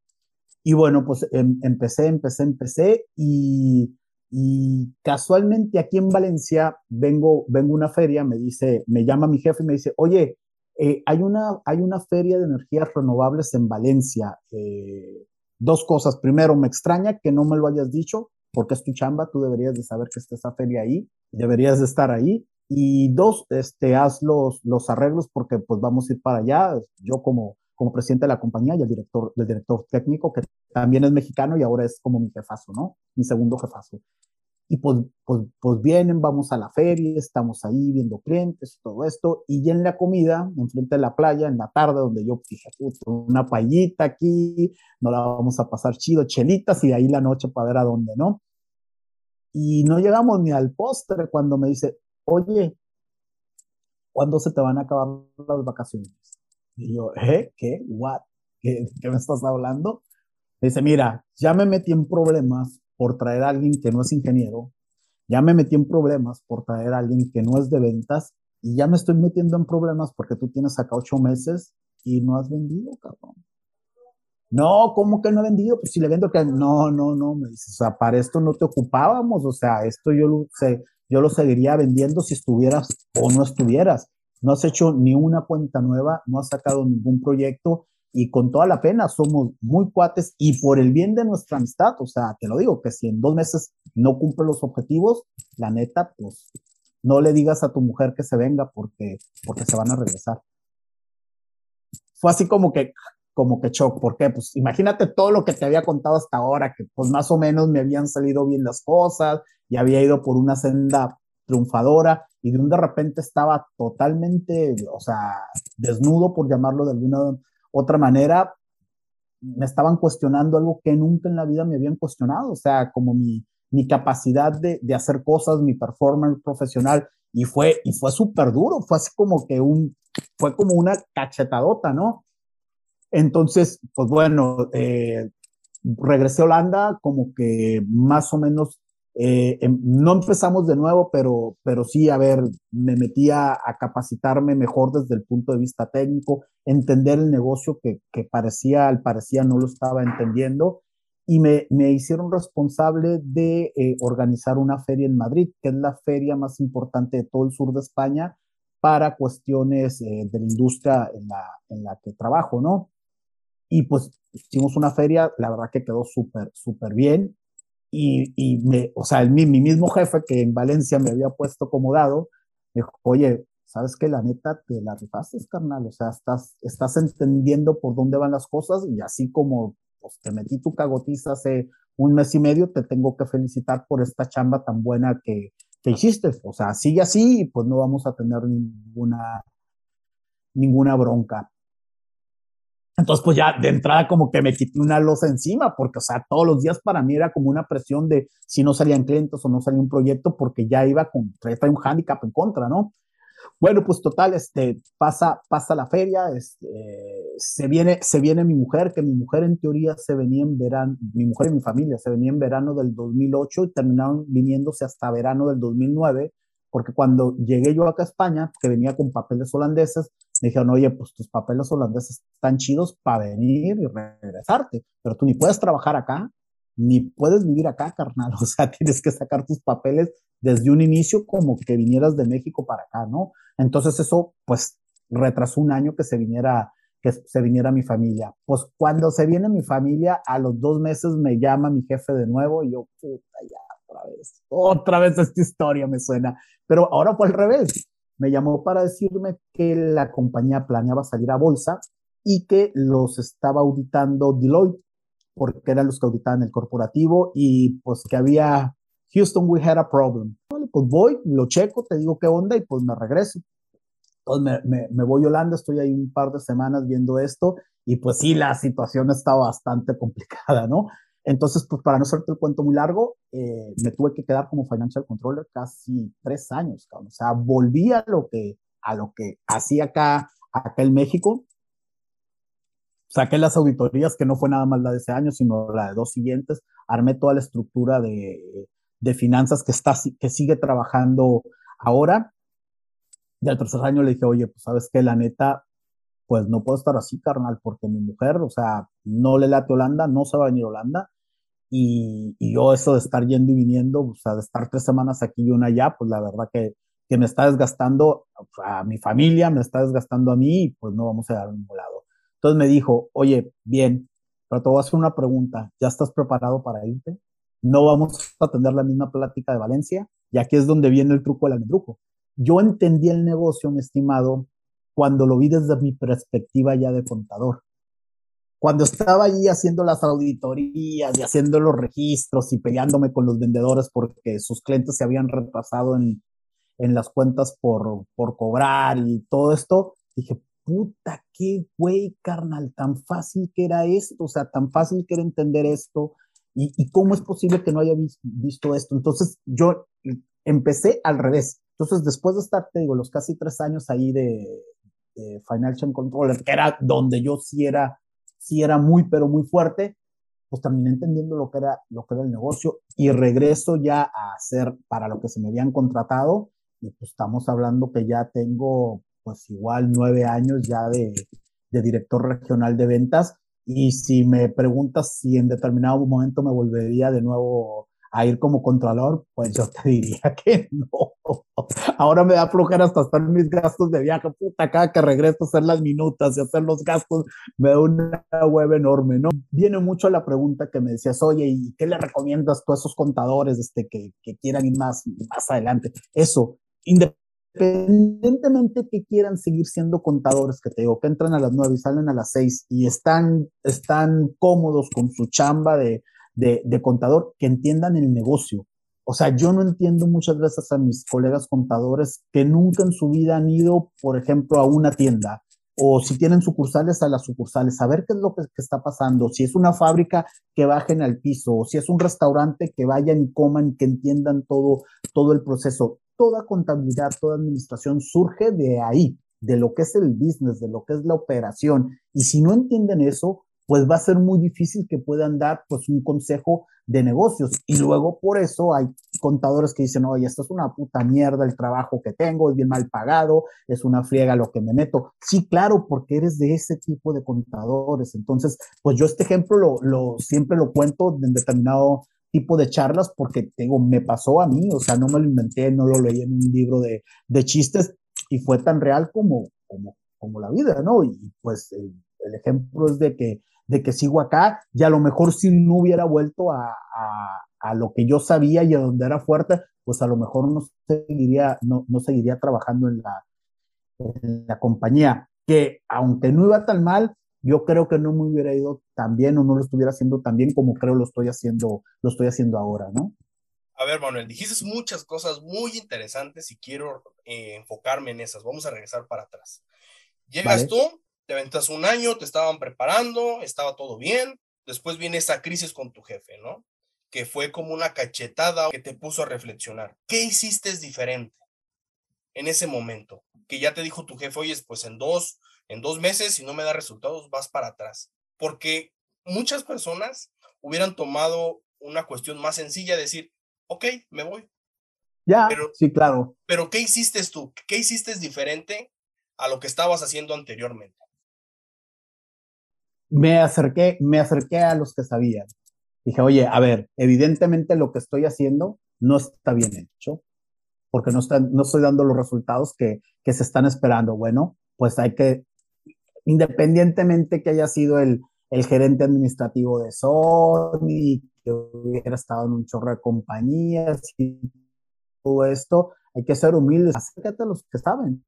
Y bueno, pues em, empecé, empecé, empecé y y casualmente aquí en Valencia vengo, vengo a una feria, me dice, me llama mi jefe y me dice, oye, eh, hay, una, hay una feria de energías renovables en Valencia. Eh, dos cosas. Primero, me extraña que no me lo hayas dicho, porque es tu chamba, tú deberías de saber que está esa feria ahí, deberías de estar ahí. Y dos, este, haz los, los arreglos porque pues vamos a ir para allá. Yo como, como presidente de la compañía y el director, el director técnico, que también es mexicano y ahora es como mi jefazo, ¿no? Mi segundo jefazo. Y pues, pues, pues vienen, vamos a la feria, estamos ahí viendo clientes todo esto. Y ya en la comida, enfrente de la playa, en la tarde, donde yo dije, una payita aquí, no la vamos a pasar chido, chelitas y de ahí la noche para ver a dónde, ¿no? Y no llegamos ni al postre cuando me dice, oye, ¿cuándo se te van a acabar las vacaciones? Y yo, ¿eh? ¿Qué? ¿Qué, qué me estás hablando? Me dice, mira, ya me metí en problemas por traer a alguien que no es ingeniero, ya me metí en problemas por traer a alguien que no es de ventas y ya me estoy metiendo en problemas porque tú tienes acá ocho meses y no has vendido, cabrón. No, ¿cómo que no he vendido? Pues si le vendo que no, no, no, me dices, o sea, para esto no te ocupábamos, o sea, esto yo lo, sé, yo lo seguiría vendiendo si estuvieras o no estuvieras. No has hecho ni una cuenta nueva, no has sacado ningún proyecto y con toda la pena somos muy cuates y por el bien de nuestra amistad, o sea, te lo digo, que si en dos meses no cumple los objetivos, la neta, pues no le digas a tu mujer que se venga porque, porque se van a regresar. Fue así como que, como que shock, ¿por qué? Pues imagínate todo lo que te había contado hasta ahora, que pues más o menos me habían salido bien las cosas y había ido por una senda triunfadora y de un de repente estaba totalmente, o sea, desnudo por llamarlo de alguna otra manera, me estaban cuestionando algo que nunca en la vida me habían cuestionado, o sea, como mi, mi capacidad de, de, hacer cosas, mi performance profesional, y fue, y fue súper duro, fue así como que un, fue como una cachetadota, ¿no? Entonces, pues bueno, eh, regresé a Holanda como que más o menos eh, em, no empezamos de nuevo, pero, pero sí, a ver, me metí a, capacitarme mejor desde el punto de vista técnico, entender el negocio que, parecía, al parecía no lo estaba entendiendo, y me, me hicieron responsable de eh, organizar una feria en Madrid, que es la feria más importante de todo el sur de España para cuestiones eh, de la industria en la, en la que trabajo, ¿no? Y pues hicimos una feria, la verdad que quedó súper, súper bien y, me, o sea, mi, mismo jefe que en Valencia me había puesto como dado, me dijo, oye, ¿sabes qué? La neta te la rifaste, carnal, o sea, estás, estás entendiendo por dónde van las cosas y así como pues, te metí tu cagotiza hace un mes y medio, te tengo que felicitar por esta chamba tan buena que, que hiciste. O sea, sigue así y pues no vamos a tener ninguna, ninguna bronca. Entonces, pues ya de entrada como que me quité una losa encima, porque, o sea, todos los días para mí era como una presión de si no salían clientes o no salía un proyecto, porque ya iba con, traía un handicap en contra, ¿no? Bueno, pues total, este, pasa, pasa la feria, este, se, viene, se viene mi mujer, que mi mujer en teoría se venía en verano, mi mujer y mi familia se venía en verano del 2008 y terminaron viniéndose hasta verano del 2009, porque cuando llegué yo acá a España, que venía con papeles holandeses, me dijeron, oye, pues tus papeles holandeses están chidos para venir y regresarte, pero tú ni puedes trabajar acá, ni puedes vivir acá, carnal. O sea, tienes que sacar tus papeles desde un inicio como que vinieras de México para acá, ¿no? Entonces eso, pues, retrasó un año que se viniera que se viniera mi familia. Pues cuando se viene mi familia, a los dos meses me llama mi jefe de nuevo y yo, puta, ya, otra vez, otra vez esta historia me suena. Pero ahora fue al revés me llamó para decirme que la compañía planeaba salir a bolsa y que los estaba auditando Deloitte, porque eran los que auditaban el corporativo y pues que había, Houston, we had a problem. Vale, pues voy, lo checo, te digo qué onda y pues me regreso. Entonces me, me, voy a Holanda, estoy ahí un par de semanas viendo esto y pues sí, la situación está bastante complicada, ¿no? Entonces, pues para no hacerte el cuento muy largo, eh, me tuve que quedar como financial controller casi tres años, cabrón. O sea, volví a lo que, a lo que hacía acá, acá en México. Saqué las auditorías, que no fue nada más la de ese año, sino la de dos siguientes. Armé toda la estructura de, de finanzas que, está, que sigue trabajando ahora. Y al tercer año le dije, oye, pues sabes que la neta, pues no puedo estar así, carnal, porque mi mujer, o sea, no le late Holanda, no se va a venir a Holanda. Y, yo eso de estar yendo y viniendo, o sea, de estar tres semanas aquí y una allá, pues la verdad que, que me está desgastando a mi familia, me está desgastando a mí y pues no vamos a dar a ningún lado. Entonces me dijo, oye, bien, pero te voy a hacer una pregunta, ¿ya estás preparado para irte? No vamos a tener la misma plática de Valencia, y aquí es donde viene el truco del truco. Yo entendí el negocio, mi estimado, cuando lo vi desde mi perspectiva ya de contador. Cuando estaba allí haciendo las auditorías y haciendo los registros y peleándome con los vendedores porque sus clientes se habían retrasado en, en las cuentas por, por cobrar y todo esto, dije, puta, qué güey, carnal, tan fácil que era esto, o sea, tan fácil que entender esto, y, y cómo es posible que no haya visto esto. Entonces, yo empecé al revés. Entonces, después de estar, te digo, los casi tres años ahí de, de Financial Controller, que era donde yo sí era, sí era muy, pero muy fuerte, pues terminé entendiendo lo que era, lo que era el negocio y regreso ya a hacer para lo que se me habían contratado y pues estamos hablando que ya tengo pues igual nueve años ya de, de director regional de ventas y si me preguntas si en determinado momento me volvería de nuevo a ir como controlador, pues yo te diría que no. Ahora me da flojera hasta hacer mis gastos de viaje, puta, cada que regreso a hacer las minutas y hacer los gastos, me da una web enorme, ¿no? Viene mucho la pregunta que me decías, oye, ¿y qué le recomiendas tú a esos contadores este, que, que quieran ir más, más adelante? Eso, independientemente que quieran seguir siendo contadores, que te digo, que entran a las nueve y salen a las seis y están, están cómodos con su chamba de de, contador que entiendan el negocio. O sea, yo no entiendo muchas veces a mis colegas contadores que nunca en su vida han ido, por ejemplo, a una tienda o si tienen sucursales a las sucursales, saber qué es lo que, está pasando, si es una fábrica que bajen al piso, o si es un restaurante que vayan y coman, que entiendan todo, todo el proceso. Toda contabilidad, toda administración surge de ahí, de lo que es el business, de lo que es la operación. Y si no entienden eso, pues va a ser muy difícil que puedan dar pues un consejo de negocios. Y luego por eso hay contadores que dicen, oye, esto es una puta mierda el trabajo que tengo, es bien mal pagado, es una friega lo que me meto. Sí, claro, porque eres de ese tipo de contadores. Entonces, pues yo este ejemplo lo, lo siempre lo cuento en determinado tipo de charlas porque tengo, me pasó a mí, o sea, no me lo inventé, no lo leí en un libro de, de chistes y fue tan real como, como, como la vida, ¿no? Y pues el, el ejemplo es de que de que sigo acá y a lo mejor si no hubiera vuelto a, a, a lo que yo sabía y a donde era fuerte, pues a lo mejor no seguiría, no, no seguiría trabajando en la, en la compañía, que aunque no iba tan mal, yo creo que no me hubiera ido tan bien o no lo estuviera haciendo tan bien como creo lo estoy haciendo, lo estoy haciendo ahora, ¿no? A ver, Manuel, dijiste muchas cosas muy interesantes y quiero eh, enfocarme en esas. Vamos a regresar para atrás. Llegas vale. tú, te aventas un año, te estaban preparando, estaba todo bien. Después viene esa crisis con tu jefe, ¿no? Que fue como una cachetada que te puso a reflexionar. ¿Qué hiciste diferente en ese momento? Que ya te dijo tu jefe, oye, pues en dos, en dos meses, si no me da resultados, vas para atrás. Porque muchas personas hubieran tomado una cuestión más sencilla, decir, ok, me voy. Ya, sí, claro. Pero ¿qué hiciste tú? ¿Qué hiciste diferente a lo que estabas haciendo anteriormente? me acerqué, me acerqué a los que sabían. Dije, oye, a ver, evidentemente lo que estoy haciendo no está bien hecho, porque no, está, no estoy dando los resultados que, que se están esperando. Bueno, pues hay que, independientemente que haya sido el, el gerente administrativo de Sony, que hubiera estado en un chorro de compañías y todo esto, hay que ser humildes, acércate a los que saben.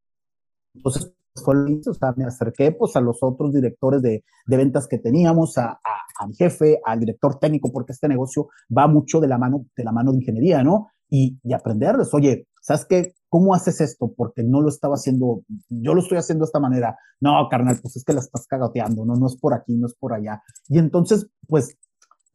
Entonces, fue o sea, me acerqué pues a los otros directores de, de ventas que teníamos, a, a, mi jefe, al director técnico, porque este negocio va mucho de la mano de, la mano de ingeniería, ¿no? Y, y aprenderles, oye, ¿sabes qué? ¿Cómo haces esto? Porque no lo estaba haciendo, yo lo estoy haciendo de esta manera. No, carnal, pues es que la estás cagateando, no, no es por aquí, no es por allá. Y entonces, pues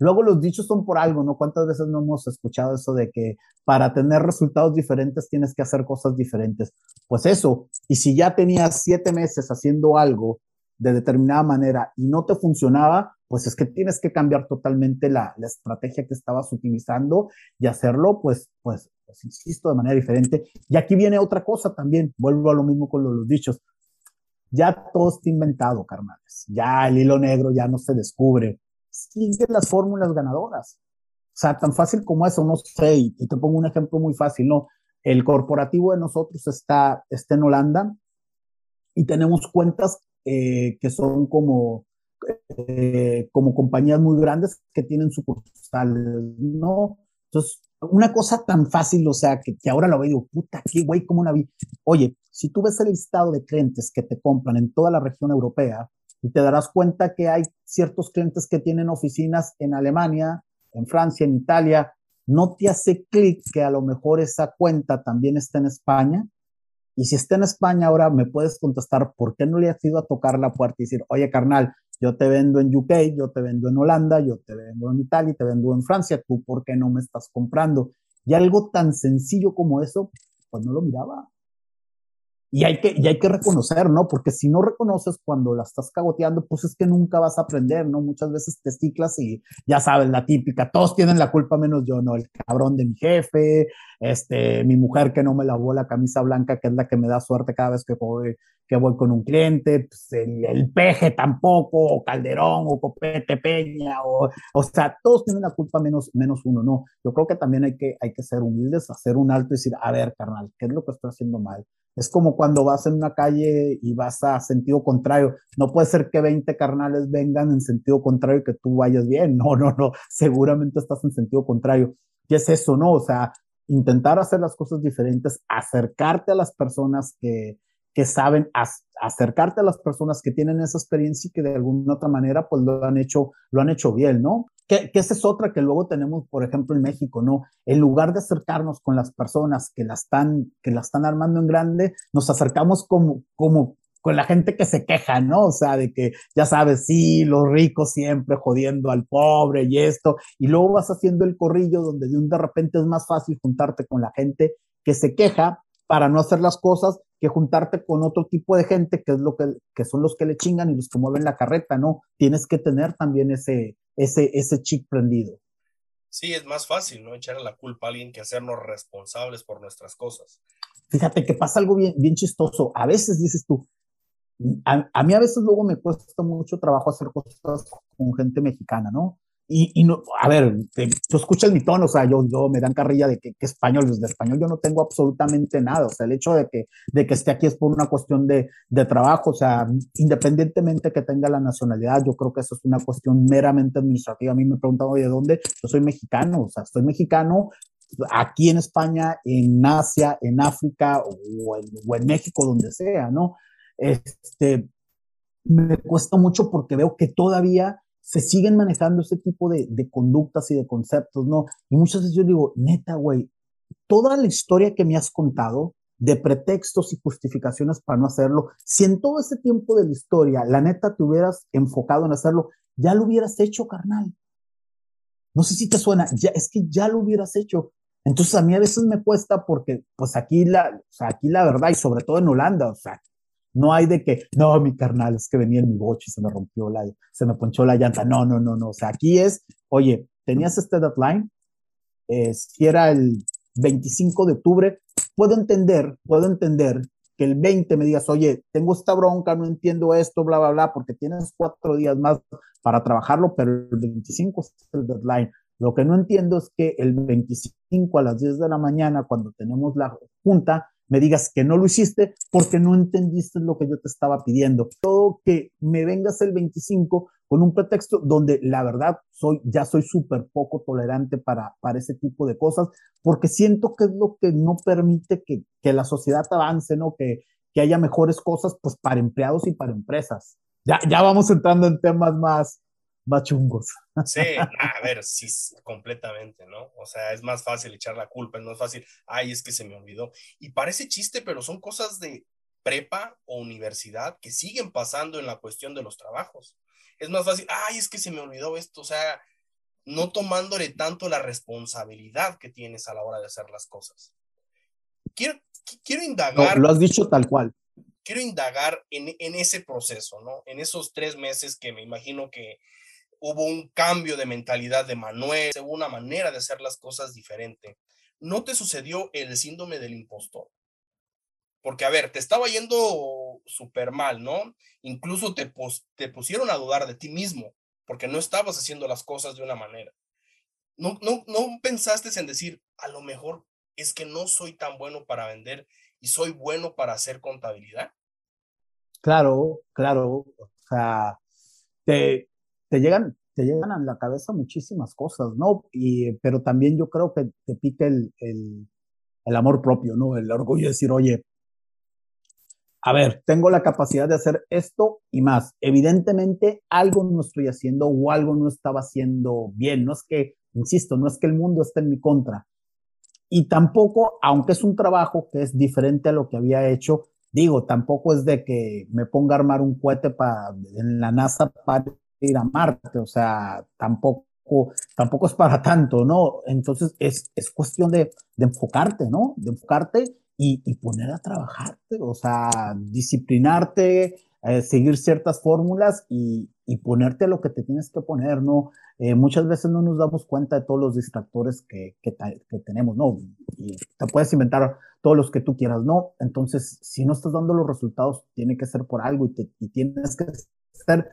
Luego los dichos son por algo, ¿no? ¿Cuántas veces no hemos escuchado eso de que para tener resultados diferentes tienes que hacer cosas diferentes? Pues eso, y si ya tenías siete meses haciendo algo de determinada manera y no te funcionaba, pues es que tienes que cambiar totalmente la, la estrategia que estabas utilizando y hacerlo, pues, pues, pues, insisto, de manera diferente. Y aquí viene otra cosa también, vuelvo a lo mismo con los, los dichos. Ya todo está inventado, carnales. Ya el hilo negro ya no se descubre sigue las fórmulas ganadoras. O sea, tan fácil como eso, no sé, y, te pongo un ejemplo muy fácil, ¿no? El corporativo de nosotros está, está en Holanda y tenemos cuentas eh, que son como, eh, como compañías muy grandes que tienen sucursales, ¿no? Entonces, una cosa tan fácil, o sea, que, que ahora lo veo y digo, puta, qué güey, como una vi. Oye, si tú ves el listado de clientes que te compran en toda la región europea, y te darás cuenta que hay ciertos clientes que tienen oficinas en Alemania, en Francia, en Italia. No te hace clic que a lo mejor esa cuenta también está en España. Y si está en España ahora, me puedes contestar por qué no le has ido a tocar la puerta y decir, oye, carnal, yo te vendo en UK, yo te vendo en Holanda, yo te vendo en Italia, te vendo en Francia, tú por qué no me estás comprando. Y algo tan sencillo como eso, pues no lo miraba. Y hay, que, y hay que reconocer, ¿no? Porque si no reconoces cuando la estás cagoteando, pues es que nunca vas a aprender, ¿no? Muchas veces te ciclas y ya sabes, la típica, todos tienen la culpa menos yo, ¿no? El cabrón de mi jefe, este, mi mujer que no me lavó la camisa blanca, que es la que me da suerte cada vez que voy, que voy con un cliente, pues el, el peje tampoco, o Calderón, o Copete Peña, o, o sea, todos tienen la culpa menos, menos uno, ¿no? Yo creo que también hay que, hay que ser humildes, hacer un alto y decir, a ver, carnal, ¿qué es lo que estoy haciendo mal? Es como cuando vas en una calle y vas a sentido contrario. No puede ser que 20 carnales vengan en sentido contrario y que tú vayas bien. No, no, no. Seguramente estás en sentido contrario. Y es eso, ¿no? O sea, intentar hacer las cosas diferentes, acercarte a las personas que, que saben acercarte a las personas que tienen esa experiencia y que de alguna otra manera pues lo han hecho, lo han hecho bien, ¿no? Que, esa es otra que luego tenemos, por ejemplo, en México, ¿no? En lugar de acercarnos con las personas que la están, que están armando en grande, nos acercamos como, como con la gente que se queja, ¿no? O sea, de que, ya sabes, sí, los ricos siempre jodiendo al pobre y esto, y luego vas haciendo el corrillo donde de un de repente es más fácil juntarte con la gente que se queja para no hacer las cosas que juntarte con otro tipo de gente que es lo que, que son los que le chingan y los que mueven la carreta, ¿no? Tienes que tener también ese, ese, ese chip prendido. Sí, es más fácil, ¿no? Echarle la culpa a alguien que hacernos responsables por nuestras cosas. Fíjate que pasa algo bien, bien chistoso. A veces dices tú, a, a mí a veces luego me cuesta mucho trabajo hacer cosas con gente mexicana, ¿no? Y, no, a ver, tú escuchas mi tono, o sea, yo, yo me dan carrilla de que, español, pues, de español yo no tengo absolutamente nada, o sea, el hecho de que, de que esté aquí es por una cuestión de, de trabajo, o sea, independientemente que tenga la nacionalidad, yo creo que eso es una cuestión meramente administrativa. A mí me preguntan, oye, ¿de dónde? Yo soy mexicano, o sea, soy mexicano aquí en España, en Asia, en África o en, o en México, donde sea, ¿no? Este, me cuesta mucho porque veo que todavía se siguen manejando ese tipo de, de, conductas y de conceptos, ¿no? Y muchas veces yo digo, neta, güey, toda la historia que me has contado de pretextos y justificaciones para no hacerlo, si en todo ese tiempo de la historia, la neta, te hubieras enfocado en hacerlo, ya lo hubieras hecho, carnal. No sé si te suena, ya, es que ya lo hubieras hecho. Entonces a mí a veces me cuesta porque, pues aquí la, aquí la verdad, y sobre todo en Holanda, o sea, no hay de que, no, mi carnal, es que venía en mi boche y se me rompió la, se me ponchó la llanta. No, no, no, no. O sea, aquí es, oye, tenías este deadline, eh, si era el 25 de octubre, puedo entender, puedo entender que el 20 me digas, oye, tengo esta bronca, no entiendo esto, bla, bla, bla, porque tienes cuatro días más para trabajarlo, pero el 25 es el deadline. Lo que no entiendo es que el 25 a las 10 de la mañana, cuando tenemos la junta, me digas que no lo hiciste porque no entendiste lo que yo te estaba pidiendo. Todo que me vengas el 25 con un pretexto donde la verdad soy, ya soy súper poco tolerante para, para ese tipo de cosas, porque siento que es lo que no permite que, que la sociedad avance, ¿no? Que, que haya mejores cosas, pues para empleados y para empresas. Ya, ya vamos entrando en temas más, más chungos. Sí, a ver, sí, completamente, ¿no? O sea, es más fácil echar la culpa, es más fácil, ay, es que se me olvidó. Y parece chiste, pero son cosas de prepa o universidad que siguen pasando en la cuestión de los trabajos. Es más fácil, ay, es que se me olvidó esto, o sea, no tomándole tanto la responsabilidad que tienes a la hora de hacer las cosas. Quiero, quiero indagar. lo has dicho tal cual quiero indagar en, en, ese proceso, ¿no? En esos tres meses que me imagino que hubo un cambio de mentalidad de Manuel, hubo una manera de hacer las cosas diferente. ¿No te sucedió el síndrome del impostor? Porque, a ver, te estaba yendo súper mal, ¿no? Incluso te, te pusieron a dudar de ti mismo, porque no estabas haciendo las cosas de una manera. No, no, no pensaste en decir, a lo mejor es que no soy tan bueno para vender y soy bueno para hacer contabilidad. Claro, claro. O sea, te, te, llegan, te llegan a la cabeza muchísimas cosas, ¿no? Y, pero también yo creo que te pica el, el, el amor propio, ¿no? El orgullo de decir, oye, a ver, tengo la capacidad de hacer esto y más. Evidentemente, algo no estoy haciendo o algo no estaba haciendo bien. No es que, insisto, no es que el mundo esté en mi contra, y tampoco, aunque es un trabajo que es diferente a lo que había hecho, digo, tampoco es de que me ponga a armar un cohete para, en la NASA para ir a Marte, o sea, tampoco, tampoco es para tanto, ¿no? Entonces es, es cuestión de, enfocarte, ¿no? De enfocarte y, y, poner a trabajarte, o sea, disciplinarte, eh, seguir ciertas fórmulas y, y, ponerte lo que te tienes que poner, ¿no? Eh, muchas veces no nos damos cuenta de todos los distractores que, que, tenemos, ¿no? Y te puedes inventar todos los que tú quieras, ¿no? Entonces, si no estás dando los resultados, tiene que ser por algo y, y tienes que ser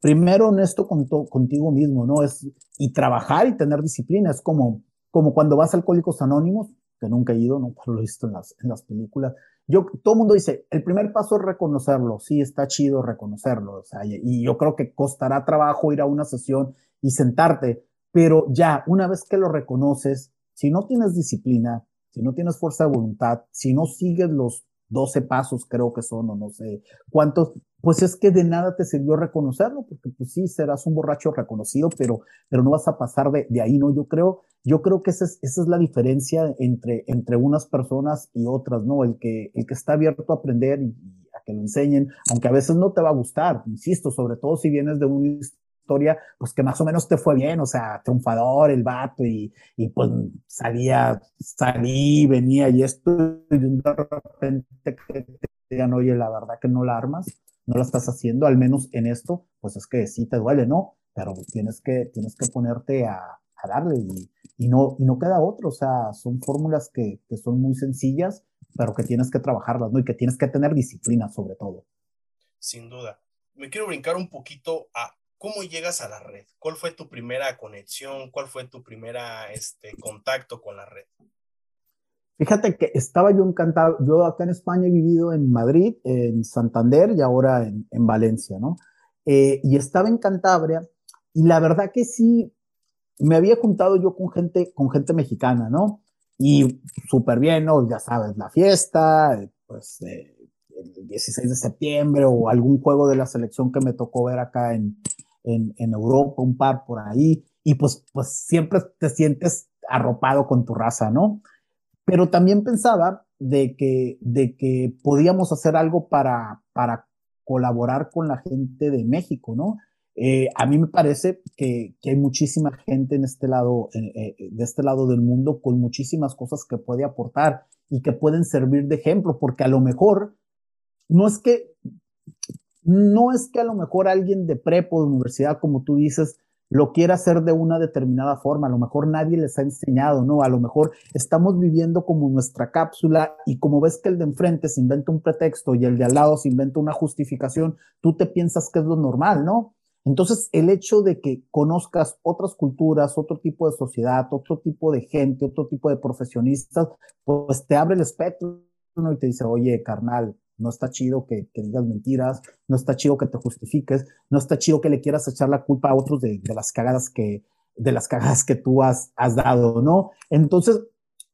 primero honesto con contigo mismo, ¿no? Es, y trabajar y tener disciplina. Es como, como cuando vas a Alcohólicos Anónimos, que nunca he ido, no lo he visto en las, películas. Yo, todo el mundo dice, el primer paso es reconocerlo. Sí, está chido reconocerlo. Sea, y yo creo que costará trabajo ir a una sesión y sentarte, pero ya, una vez que lo reconoces, si no tienes disciplina, si no tienes fuerza de voluntad, si no sigues los 12 pasos, creo que son, o no sé cuántos, pues es que de nada te sirvió reconocerlo, porque pues sí, serás un borracho reconocido, pero, pero no vas a pasar de, de ahí, ¿no? Yo creo, yo creo que esa es, esa es la diferencia entre, entre unas personas y otras, ¿no? El que, el que está abierto a aprender y, a que lo enseñen, aunque a veces no te va a gustar, insisto, sobre todo si vienes de un historia, pues que más o menos te fue bien, o sea, triunfador el vato y, y pues salía, salí, venía y esto, y de repente que te digan, oye, la verdad que no la armas, no la estás haciendo, al menos en esto, pues es que sí te duele, ¿no? Pero tienes que, tienes que ponerte a, a darle y, y, no, y no queda otro, o sea, son fórmulas que, que son muy sencillas, pero que tienes que trabajarlas, ¿no? Y que tienes que tener disciplina sobre todo. Sin duda. Me quiero brincar un poquito a ¿Cómo llegas a la red? ¿Cuál fue tu primera conexión? ¿Cuál fue tu primera este, contacto con la red? Fíjate que estaba yo encantado, yo acá en España he vivido en Madrid, en Santander y ahora en, en Valencia, ¿no? Eh, y estaba en Cantabria y la verdad que sí, me había juntado yo con gente, con gente mexicana, ¿no? Y súper bien, ¿no? Ya sabes, la fiesta, pues eh, el 16 de septiembre o algún juego de la selección que me tocó ver acá en, en, en Europa, un par por ahí, y pues, pues siempre te sientes arropado con tu raza, ¿no? Pero también pensaba de que, de que podíamos hacer algo para, para colaborar con la gente de México, ¿no? Eh, a mí me parece que, que, hay muchísima gente en este lado, eh, eh, de este lado del mundo con muchísimas cosas que puede aportar y que pueden servir de ejemplo, porque a lo mejor no es que no es que a lo mejor alguien de prepo, de universidad, como tú dices, lo quiera hacer de una determinada forma, a lo mejor nadie les ha enseñado, ¿no? A lo mejor estamos viviendo como nuestra cápsula y como ves que el de enfrente se inventa un pretexto y el de al lado se inventa una justificación, tú te piensas que es lo normal, ¿no? Entonces, el hecho de que conozcas otras culturas, otro tipo de sociedad, otro tipo de gente, otro tipo de profesionistas, pues te abre el espectro y te dice, oye, carnal, no está chido que, digas mentiras, no está chido que te justifiques, no está chido que le quieras echar la culpa a otros de, las cagadas que, de las cagadas que tú has, dado, ¿no? Entonces,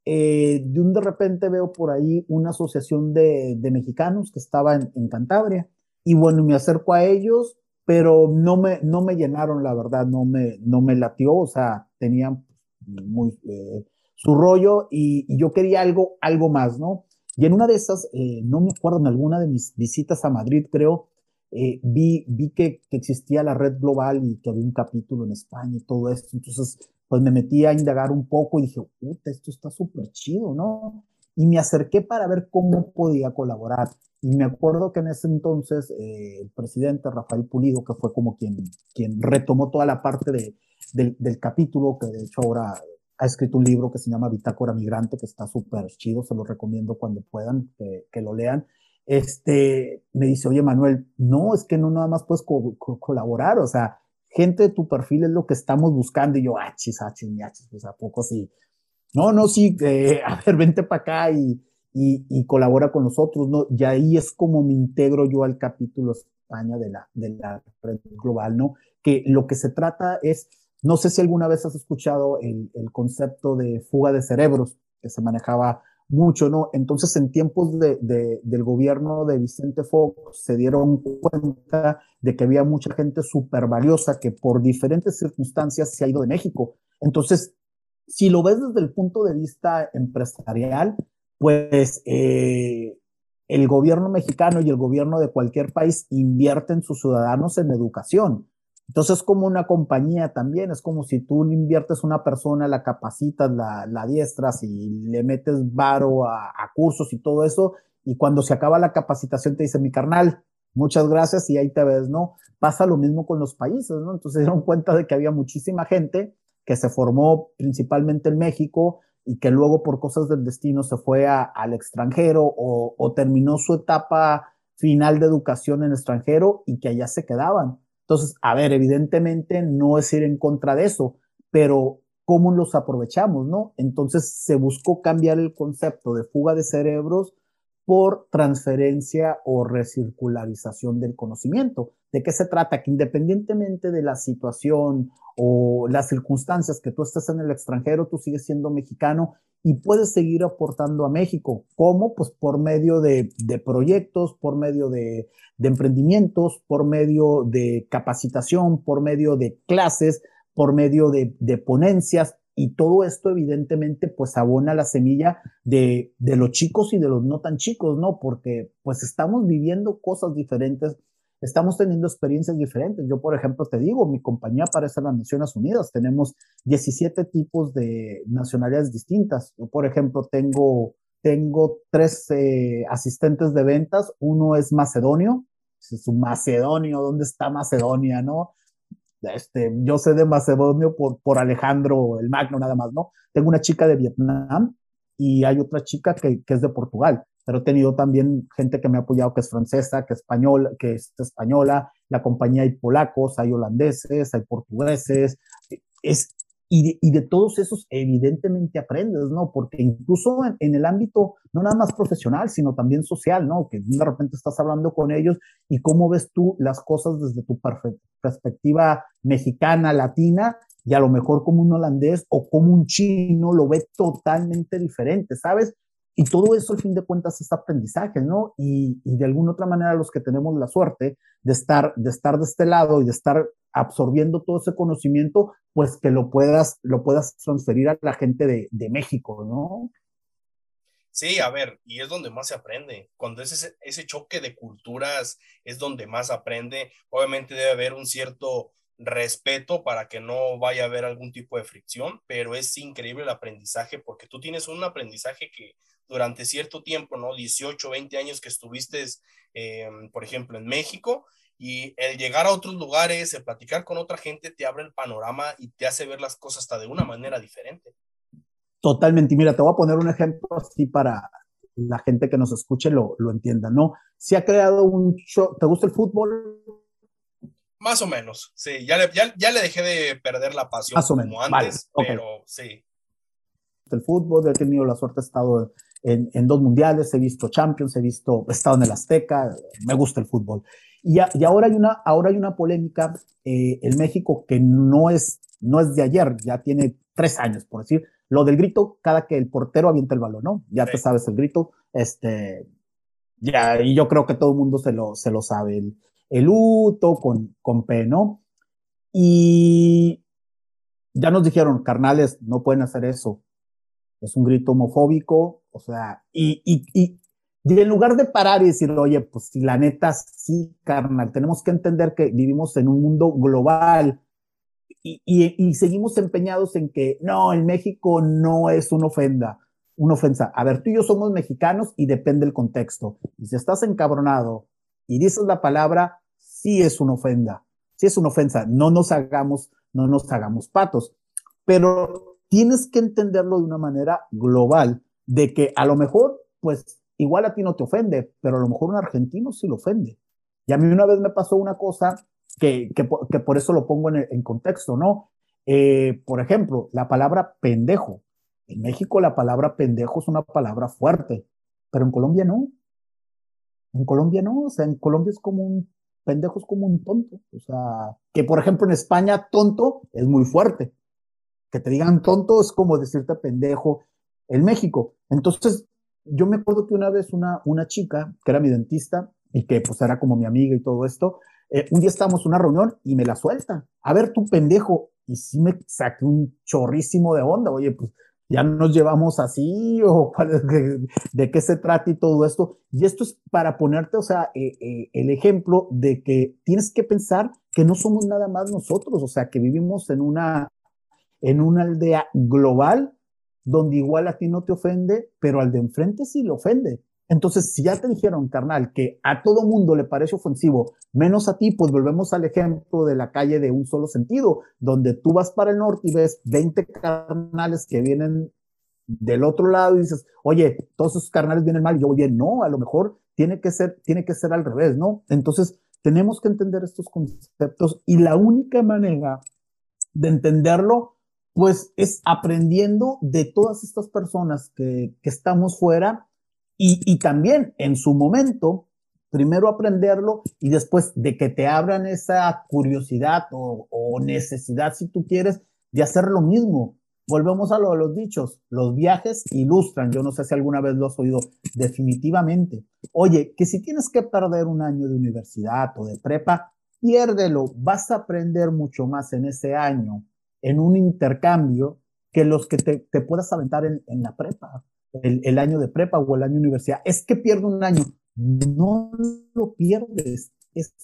eh, de un de repente veo por ahí una asociación de, mexicanos que estaba en, Cantabria y bueno, me acerco a ellos, pero no me, no me llenaron, la verdad, no me, no me latió, o sea, tenían muy, eh, su rollo y, y, yo quería algo, algo más, ¿no? Y en una de esas, eh, no me acuerdo, en alguna de mis visitas a Madrid, creo, eh, vi, vi que, existía la red global y que había un capítulo en España y todo esto. Entonces, pues me metí a indagar un poco y dije, puta, esto está súper chido, ¿no? Y me acerqué para ver cómo podía colaborar. Y me acuerdo que en ese entonces eh, el presidente Rafael Pulido, que fue como quien, quien retomó toda la parte de, del, del capítulo, que de hecho ahora ha escrito un libro que se llama Bitácora Migrante, que está súper chido, se lo recomiendo cuando puedan que, lo lean. Este, me dice, oye Manuel, no, es que no nada más puedes colaborar, o sea, gente de tu perfil es lo que estamos buscando. Y yo, achis, achis, achis, pues a poco sí. No, no, sí, eh, a ver, vente para acá y, y, y, colabora con nosotros, ¿no? Y ahí es como me integro yo al capítulo España de la, de la red global, ¿no? Que lo que se trata es no sé si alguna vez has escuchado el, concepto de fuga de cerebros, que se manejaba mucho, ¿no? Entonces, en tiempos de, del gobierno de Vicente Fox, se dieron cuenta de que había mucha gente súper valiosa que por diferentes circunstancias se ha ido de México. Entonces, si lo ves desde el punto de vista empresarial, pues eh, el gobierno mexicano y el gobierno de cualquier país invierten sus ciudadanos en educación. Entonces es como una compañía también, es como si tú inviertes una persona, la capacitas, la, la diestras y le metes varo a, cursos y todo eso, y cuando se acaba la capacitación te dice, mi carnal, muchas gracias y ahí te ves, ¿no? Pasa lo mismo con los países, ¿no? Entonces se dieron cuenta de que había muchísima gente que se formó principalmente en México y que luego por cosas del destino se fue al extranjero o, o terminó su etapa final de educación en extranjero y que allá se quedaban. Entonces, a ver, evidentemente no es ir en contra de eso, pero ¿cómo los aprovechamos, no? Entonces se buscó cambiar el concepto de fuga de cerebros por transferencia o recircularización del conocimiento. ¿De qué se trata? Que independientemente de la situación o las circunstancias que tú estés en el extranjero, tú sigues siendo mexicano y puedes seguir aportando a México. ¿Cómo? Pues por medio de, proyectos, por medio de, de, emprendimientos, por medio de capacitación, por medio de clases, por medio de, ponencias. Y todo esto evidentemente pues abona la semilla de, de los chicos y de los no tan chicos, ¿no? Porque pues estamos viviendo cosas diferentes estamos teniendo experiencias diferentes. Yo, por ejemplo, te digo, mi compañía parece las Naciones Unidas. Tenemos 17 tipos de nacionalidades distintas. Yo, por ejemplo, tengo, tengo tres eh, asistentes de ventas. Uno es macedonio. Es un macedonio. ¿Dónde está Macedonia, no? Este, yo sé de Macedonio por, por Alejandro el Magno, nada más, ¿no? Tengo una chica de Vietnam y hay otra chica que, que es de Portugal pero he tenido también gente que me ha apoyado que es francesa, que es española, que es española, la compañía hay polacos, hay holandeses, hay portugueses, es, y, de, todos esos evidentemente aprendes, ¿no? Porque incluso en, el ámbito, no nada más profesional, sino también social, ¿no? Que de repente estás hablando con ellos y cómo ves tú las cosas desde tu perspectiva mexicana, latina, y a lo mejor como un holandés o como un chino lo ve totalmente diferente, ¿sabes? Y todo eso, al fin de cuentas, es aprendizaje, ¿no? Y, de alguna otra manera, los que tenemos la suerte de estar, de estar de este lado y de estar absorbiendo todo ese conocimiento, pues que lo puedas, lo puedas transferir a la gente de, México, ¿no? Sí, a ver, y es donde más se aprende. Cuando es ese, ese choque de culturas, es donde más aprende. Obviamente debe haber un cierto respeto para que no vaya a haber algún tipo de fricción, pero es increíble el aprendizaje porque tú tienes un aprendizaje que durante cierto tiempo, ¿no? 18, 20 años que estuviste, eh, por ejemplo, en México, y el llegar a otros lugares, el platicar con otra gente, te abre el panorama y te hace ver las cosas hasta de una manera diferente. Totalmente. Y mira, te voy a poner un ejemplo así para la gente que nos escuche lo, lo entienda, ¿no? Se ha creado un show, ¿te gusta el fútbol? Más o menos, sí. Ya le, ya, le dejé de perder la pasión como antes, pero sí. El fútbol, he tenido la suerte, he estado en, en, dos mundiales, he visto Champions, he visto, he estado en el Azteca, me gusta el fútbol. Y, y ahora, hay una, ahora hay una polémica eh, en México que no es, no es de ayer, ya tiene tres años, por decir, lo del grito cada que el portero avienta el balón, ¿no? Ya te sabes el grito, este, ya, y yo creo que todo el mundo se lo, se lo sabe, el, el luto con, con P, ¿no? Y ya nos dijeron, carnales, no pueden hacer eso. Es un grito homofóbico, o sea, y, y, y, y en lugar de parar y decir, oye, pues si la neta sí, carnal, tenemos que entender que vivimos en un mundo global y, seguimos empeñados en que no, en México no es una ofenda, una ofensa. A ver, tú y yo somos mexicanos y depende del contexto. Y si estás encabronado y dices la palabra, sí es una ofenda, sí es una ofensa. No nos hagamos, no nos hagamos patos. Pero tienes que entenderlo de una manera global, de que a lo mejor, pues igual a ti no te ofende, pero a lo mejor un argentino sí lo ofende. Y a mí una vez me pasó una cosa que, que, por eso lo pongo en, en contexto, ¿no? Eh, por ejemplo, la palabra pendejo. En México la palabra pendejo es una palabra fuerte, pero en Colombia no. En Colombia no, o sea, en Colombia es como un pendejo, es como un tonto. O sea, que por ejemplo en España tonto es muy fuerte. Que te digan tonto es como decirte pendejo en México. Entonces, yo me acuerdo que una vez una, una chica, que era mi dentista y que pues era como mi amiga y todo esto, eh, un día estábamos en una reunión y me la suelta. A ver, tú pendejo. Y sí me saqué un chorrísimo de onda. Oye, pues ya nos llevamos así o de, de, qué se trata y todo esto. Y esto es para ponerte, o sea, eh, eh, el ejemplo de que tienes que pensar que no somos nada más nosotros, o sea, que vivimos en una, en una aldea global donde igual a ti no te ofende, pero al de enfrente sí le ofende. Entonces, si ya te dijeron, carnal, que a todo mundo le parece ofensivo, menos a ti, pues volvemos al ejemplo de la calle de un solo sentido, donde tú vas para el norte y ves 20 carnales que vienen del otro lado y dices, oye, todos esos carnales vienen mal, y yo bien. No, a lo mejor tiene que ser, tiene que ser al revés, ¿no? Entonces, tenemos que entender estos conceptos y la única manera de entenderlo, pues es aprendiendo de todas estas personas que, estamos fuera y, y también en su momento, primero aprenderlo y después de que te abran esa curiosidad o, o, necesidad, si tú quieres, de hacer lo mismo. Volvemos a lo de los dichos. Los viajes ilustran. Yo no sé si alguna vez lo has oído. Definitivamente. Oye, que si tienes que perder un año de universidad o de prepa, piérdelo. Vas a aprender mucho más en ese año, en un intercambio, que los que te, te puedas aventar en, en la prepa el, el, año de prepa o el año de universidad. Es que pierdo un año. No lo pierdes, es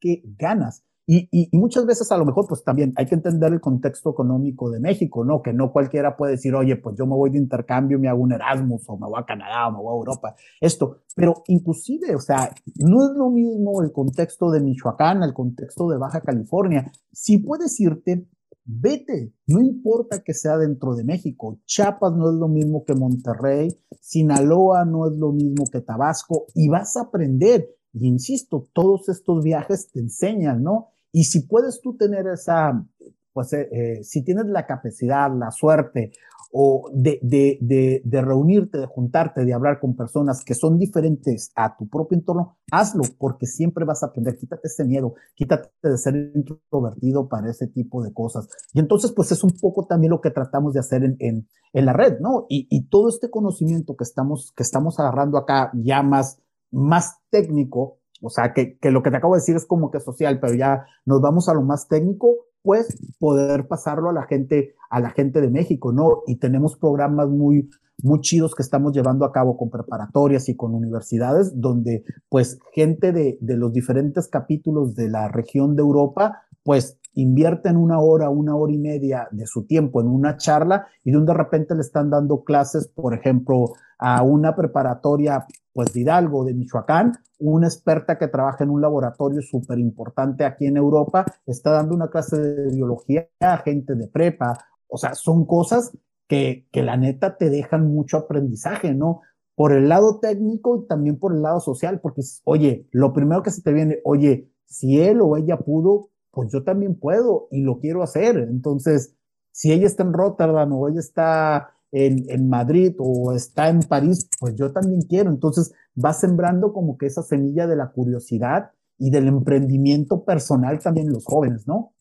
que ganas. Y, y, y, muchas veces a lo mejor pues también hay que entender el contexto económico de México, ¿no? Que no cualquiera puede decir, oye, pues yo me voy de intercambio, me hago un Erasmus o me voy a Canadá o me voy a Europa, esto. Pero inclusive, o sea, no es lo mismo el contexto de Michoacán, el contexto de Baja California. Si puedes irte, vete, no importa que sea dentro de México. Chiapas no es lo mismo que Monterrey, Sinaloa no es lo mismo que Tabasco y vas a aprender. Y insisto, todos estos viajes te enseñan, ¿no? Y si puedes tú tener esa, pues eh, eh, si tienes la capacidad, la suerte o de, de, de, de, reunirte, de juntarte, de hablar con personas que son diferentes a tu propio entorno, hazlo porque siempre vas a aprender. Quítate ese miedo, quítate de ser introvertido para ese tipo de cosas. Y entonces, pues es un poco también lo que tratamos de hacer en, en, en la red, ¿no? Y, y, todo este conocimiento que estamos, que estamos agarrando acá ya más, más técnico, o sea, que, que lo que te acabo de decir es como que social, pero ya nos vamos a lo más técnico, pues poder pasarlo a la gente, a la gente de México, ¿no? Y tenemos programas muy, muy chidos que estamos llevando a cabo con preparatorias y con universidades, donde pues gente de, de los diferentes capítulos de la región de Europa, pues invierten una hora, una hora y media de su tiempo en una charla y de repente le están dando clases, por ejemplo, a una preparatoria pues de Hidalgo, de Michoacán, una experta que trabaja en un laboratorio súper importante aquí en Europa, está dando una clase de biología a gente de prepa. O sea, son cosas que, que la neta te dejan mucho aprendizaje, ¿no? Por el lado técnico y también por el lado social, porque, oye, lo primero que se te viene, oye, si él o ella pudo, pues yo también puedo y lo quiero hacer. Entonces, si ella está en Rotterdam o ella está en, en, Madrid o está en París, pues yo también quiero. Entonces va sembrando como que esa semilla de la curiosidad y del emprendimiento personal también en los jóvenes, ¿no?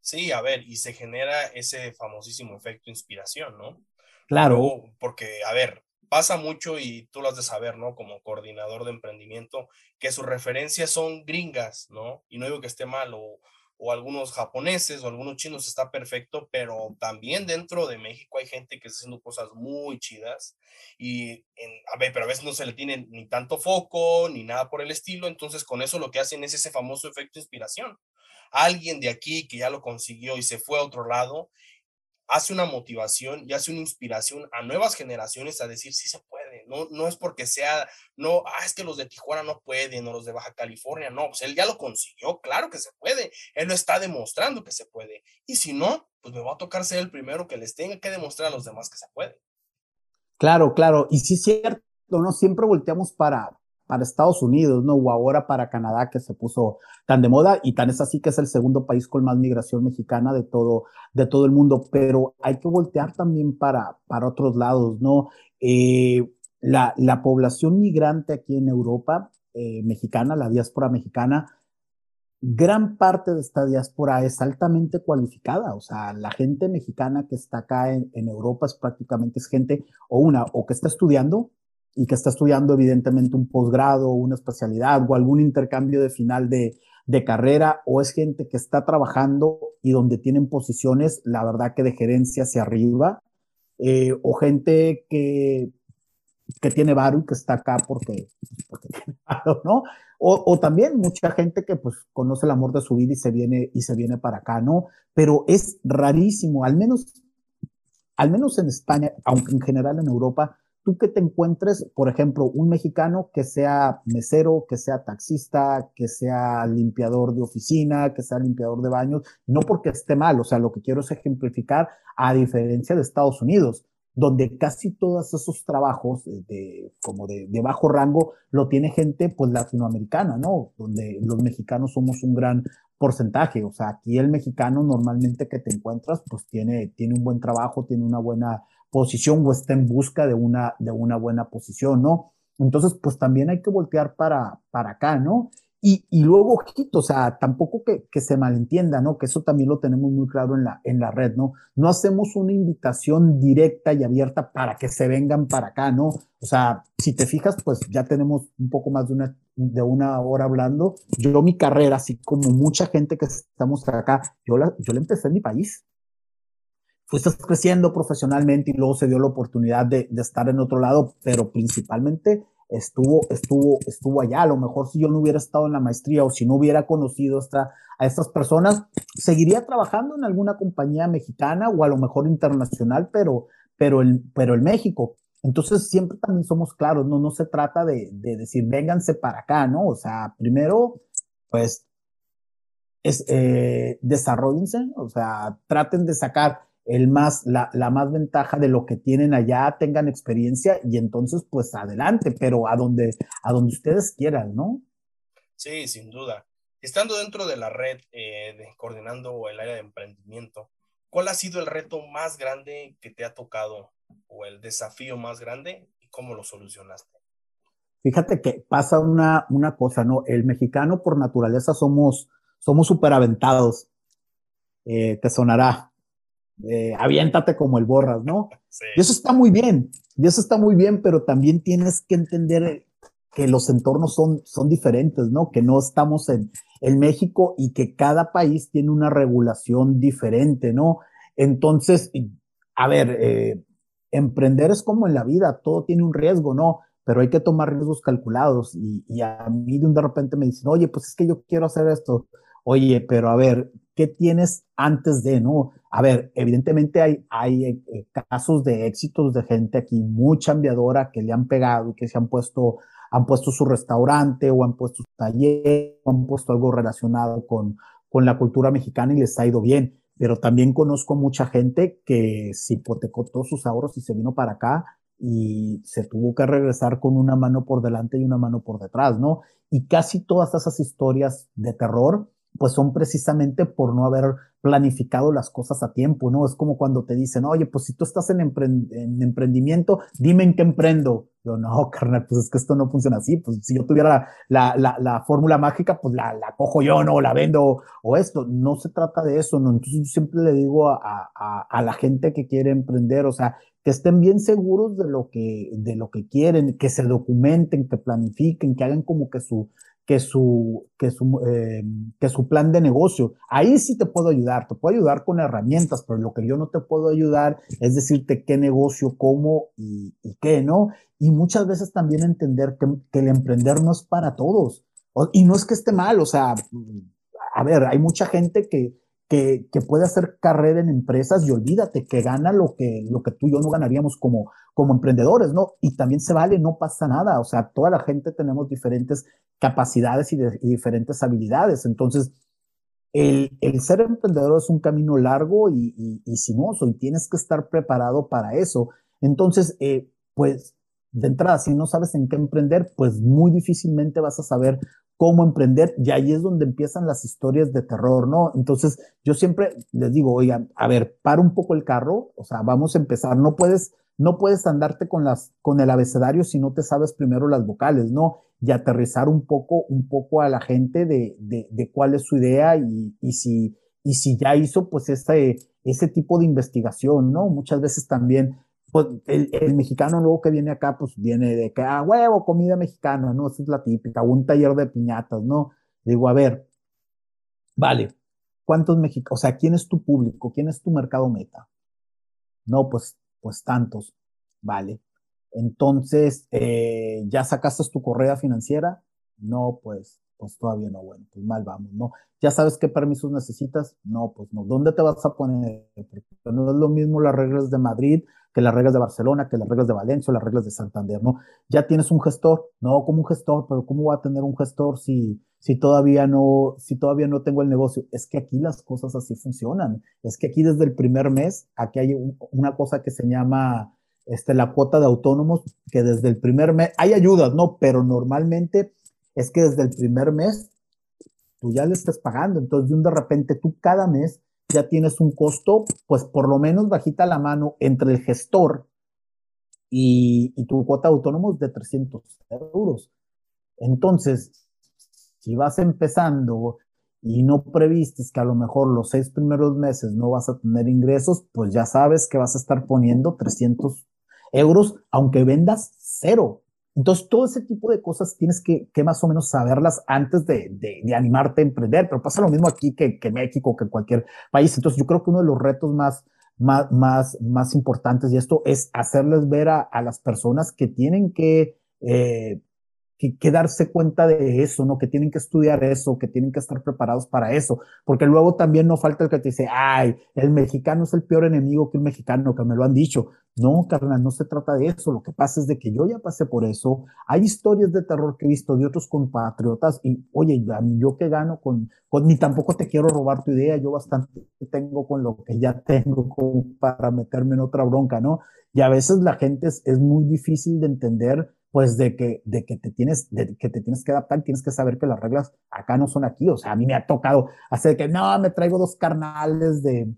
Sí, a ver, y se genera ese famosísimo efecto inspiración, ¿no? Claro. porque, a ver, pasa mucho y tú lo has de saber, ¿no? Como coordinador de emprendimiento, que sus referencias son gringas, ¿no? Y no digo que esté mal o, o algunos japoneses o algunos chinos está perfecto, pero también dentro de México hay gente que está haciendo cosas muy chidas y en, a ver, pero a veces no se le tiene ni tanto foco ni nada por el estilo, entonces con eso lo que hacen es ese famoso efecto inspiración. Alguien de aquí que ya lo consiguió y se fue a otro lado hace una motivación y hace una inspiración a nuevas generaciones a decir sí se puede, no, no es porque sea, no, ah, es que los de Tijuana no pueden o los de Baja California, no, pues él ya lo consiguió, claro que se puede, él lo está demostrando que se puede, y si no, pues me va a tocar ser el primero que les tenga que demostrar a los demás que se puede. Claro, claro, y sí es cierto, ¿no? Siempre volteamos para, para Estados Unidos, ¿no? O ahora para Canadá, que se puso tan de moda y tan es así que es el segundo país con más migración mexicana de todo, de todo el mundo, pero hay que voltear también para, para otros lados, ¿no? Eh, la, la, población migrante aquí en Europa, eh, mexicana, la diáspora mexicana, gran parte de esta diáspora es altamente cualificada, o sea, la gente mexicana que está acá en, en Europa es prácticamente es gente o una, o que está estudiando, y que está estudiando evidentemente un posgrado, una especialidad o algún intercambio de final de, de, carrera, o es gente que está trabajando y donde tienen posiciones, la verdad que de gerencia hacia arriba, eh, o gente que, que tiene varo y que está acá porque, porque tiene varo, ¿no? O, o, también mucha gente que pues conoce el amor de su vida y se viene y se viene para acá, ¿no? Pero es rarísimo, al menos, al menos en España, aunque en general en Europa, tú que te encuentres, por ejemplo, un mexicano que sea mesero, que sea taxista, que sea limpiador de oficina, que sea limpiador de baños, no porque esté mal, o sea, lo que quiero es ejemplificar a diferencia de Estados Unidos, donde casi todos esos trabajos de, como de, de, bajo rango lo tiene gente pues latinoamericana, ¿no? Donde los mexicanos somos un gran porcentaje, o sea, aquí el mexicano normalmente que te encuentras pues tiene, tiene un buen trabajo, tiene una buena posición o está en busca de una, de una buena posición, ¿no? Entonces, pues también hay que voltear para, para acá, ¿no? Y, y luego, ojito, o sea, tampoco que, que, se malentienda, ¿no? Que eso también lo tenemos muy claro en la, en la red, ¿no? No hacemos una invitación directa y abierta para que se vengan para acá, ¿no? O sea, si te fijas, pues ya tenemos un poco más de una, de una hora hablando. Yo mi carrera, así como mucha gente que estamos acá, yo la, yo la empecé en mi país fuiste creciendo profesionalmente y luego se dio la oportunidad de, de, estar en otro lado, pero principalmente estuvo, estuvo, estuvo allá. A lo mejor si yo no hubiera estado en la maestría o si no hubiera conocido esta, a estas personas, seguiría trabajando en alguna compañía mexicana o a lo mejor internacional, pero, pero, en, pero en México. Entonces siempre también somos claros, no, no se trata de, de decir, vénganse para acá, ¿no? O sea, primero, pues, es, eh, desarrollense, o sea, traten de sacar el más, la, la, más ventaja de lo que tienen allá, tengan experiencia y entonces pues adelante, pero a donde, a donde ustedes quieran, ¿no? Sí, sin duda. Estando dentro de la red, eh, de, coordinando el área de emprendimiento, ¿cuál ha sido el reto más grande que te ha tocado o el desafío más grande y cómo lo solucionaste? Fíjate que pasa una, una cosa, ¿no? El mexicano por naturaleza somos, somos súper aventados. Eh, te sonará, eh, aviéntate como el borras, ¿no? Sí. Y eso está muy bien, y eso está muy bien, pero también tienes que entender que los entornos son, son diferentes, ¿no? Que no estamos en, en México y que cada país tiene una regulación diferente, ¿no? Entonces, a ver, eh, emprender es como en la vida, todo tiene un riesgo, ¿no? Pero hay que tomar riesgos calculados y, y a mí de repente me dicen, oye, pues es que yo quiero hacer esto. Oye, pero a ver, ¿qué tienes antes de, no? A ver, evidentemente hay, hay eh, casos de éxitos de gente aquí muy chambeadora que le han pegado y que se han puesto, han puesto su restaurante o han puesto su taller, o han puesto algo relacionado con, con la cultura mexicana y les ha ido bien. Pero también conozco mucha gente que se hipotecó todos sus ahorros y se vino para acá y se tuvo que regresar con una mano por delante y una mano por detrás, ¿no? Y casi todas esas historias de terror pues son precisamente por no haber planificado las cosas a tiempo, ¿no? Es como cuando te dicen, oye, pues si tú estás en, emprendimiento, dime en qué emprendo. Yo, no, carnal, pues es que esto no funciona así. Pues si yo tuviera la, la, la fórmula mágica, pues la, cojo yo, ¿no? La vendo o esto. No se trata de eso, ¿no? Entonces yo siempre le digo a, a, a la gente que quiere emprender, o sea, que estén bien seguros de lo que, de lo que quieren, que se documenten, que planifiquen, que hagan como que su, que su, que su, eh, que su plan de negocio. Ahí sí te puedo ayudar, te puedo ayudar con herramientas, pero lo que yo no te puedo ayudar es decirte qué negocio, cómo y, qué, ¿no? Y muchas veces también entender que, que, el emprender no es para todos. Y no es que esté mal, o sea, a ver, hay mucha gente que, que, que, puede hacer carrera en empresas y olvídate que gana lo que, lo que tú y yo no ganaríamos como, como emprendedores, ¿no? Y también se vale, no pasa nada, o sea, toda la gente tenemos diferentes capacidades y, de, y diferentes habilidades, entonces el, el, ser emprendedor es un camino largo y, y, y, sinuoso y tienes que estar preparado para eso. Entonces, eh, pues de entrada, si no sabes en qué emprender, pues muy difícilmente vas a saber cómo emprender, y ahí es donde empiezan las historias de terror, ¿no? Entonces, yo siempre les digo, oigan, a ver, para un poco el carro, o sea, vamos a empezar, no puedes, no puedes andarte con las, con el abecedario si no te sabes primero las vocales, ¿no? Y aterrizar un poco, un poco a la gente de, de, de cuál es su idea y, y si, y si ya hizo, pues, ese, ese tipo de investigación, ¿no? Muchas veces también pues el, mexicano luego que viene acá, pues viene de que, ah, huevo, comida mexicana, ¿no? Esa es la típica, un taller de piñatas, ¿no? Digo, a ver, vale, ¿cuántos mexicanos? O sea, ¿quién es tu público? ¿Quién es tu mercado meta? No, pues, pues tantos, vale. Entonces, eh, ¿ya sacaste tu correa financiera? No, pues, pues todavía no, bueno, pues mal vamos, ¿no? ¿Ya sabes qué permisos necesitas? No, pues no. ¿Dónde te vas a poner? Porque no es lo mismo las reglas de Madrid que las reglas de Barcelona, que las reglas de Valencia, las reglas de Santander, ¿no? Ya tienes un gestor, no como un gestor, pero ¿cómo va a tener un gestor si, si todavía no, si todavía no tengo el negocio? Es que aquí las cosas así funcionan. Es que aquí desde el primer mes, aquí hay una cosa que se llama este, la cuota de autónomos, que desde el primer mes, hay ayudas, ¿no? Pero normalmente es que desde el primer mes tú ya le estás pagando. Entonces, de repente tú cada mes ya tienes un costo, pues por lo menos bajita la mano entre el gestor y, y tu cuota de autónomos de 300 euros. Entonces, si vas empezando y no previstes que a lo mejor los seis primeros meses no vas a tener ingresos, pues ya sabes que vas a estar poniendo 300 euros, aunque vendas cero. Entonces, todo ese tipo de cosas tienes que, que más o menos saberlas antes de, de, de, animarte a emprender, pero pasa lo mismo aquí que, que México, que cualquier país. Entonces, yo creo que uno de los retos más, más, más, más importantes y esto es hacerles ver a, a las personas que tienen que eh, que, que, darse cuenta de eso, ¿no? Que tienen que estudiar eso, que tienen que estar preparados para eso, porque luego también no falta el que te dice, ay, el mexicano es el peor enemigo que un mexicano, que me lo han dicho. No, carnal, no se trata de eso. Lo que pasa es de que yo ya pasé por eso. Hay historias de terror que he visto de otros compatriotas y, oye, yo que gano con, con, ni tampoco te quiero robar tu idea, yo bastante tengo con lo que ya tengo como para meterme en otra bronca, ¿no? Y a veces la gente es muy difícil de entender pues de que, de que te tienes, de que te tienes que adaptar, tienes que saber que las reglas acá no son aquí. O sea, a mí me ha tocado hacer que no, me traigo dos carnales de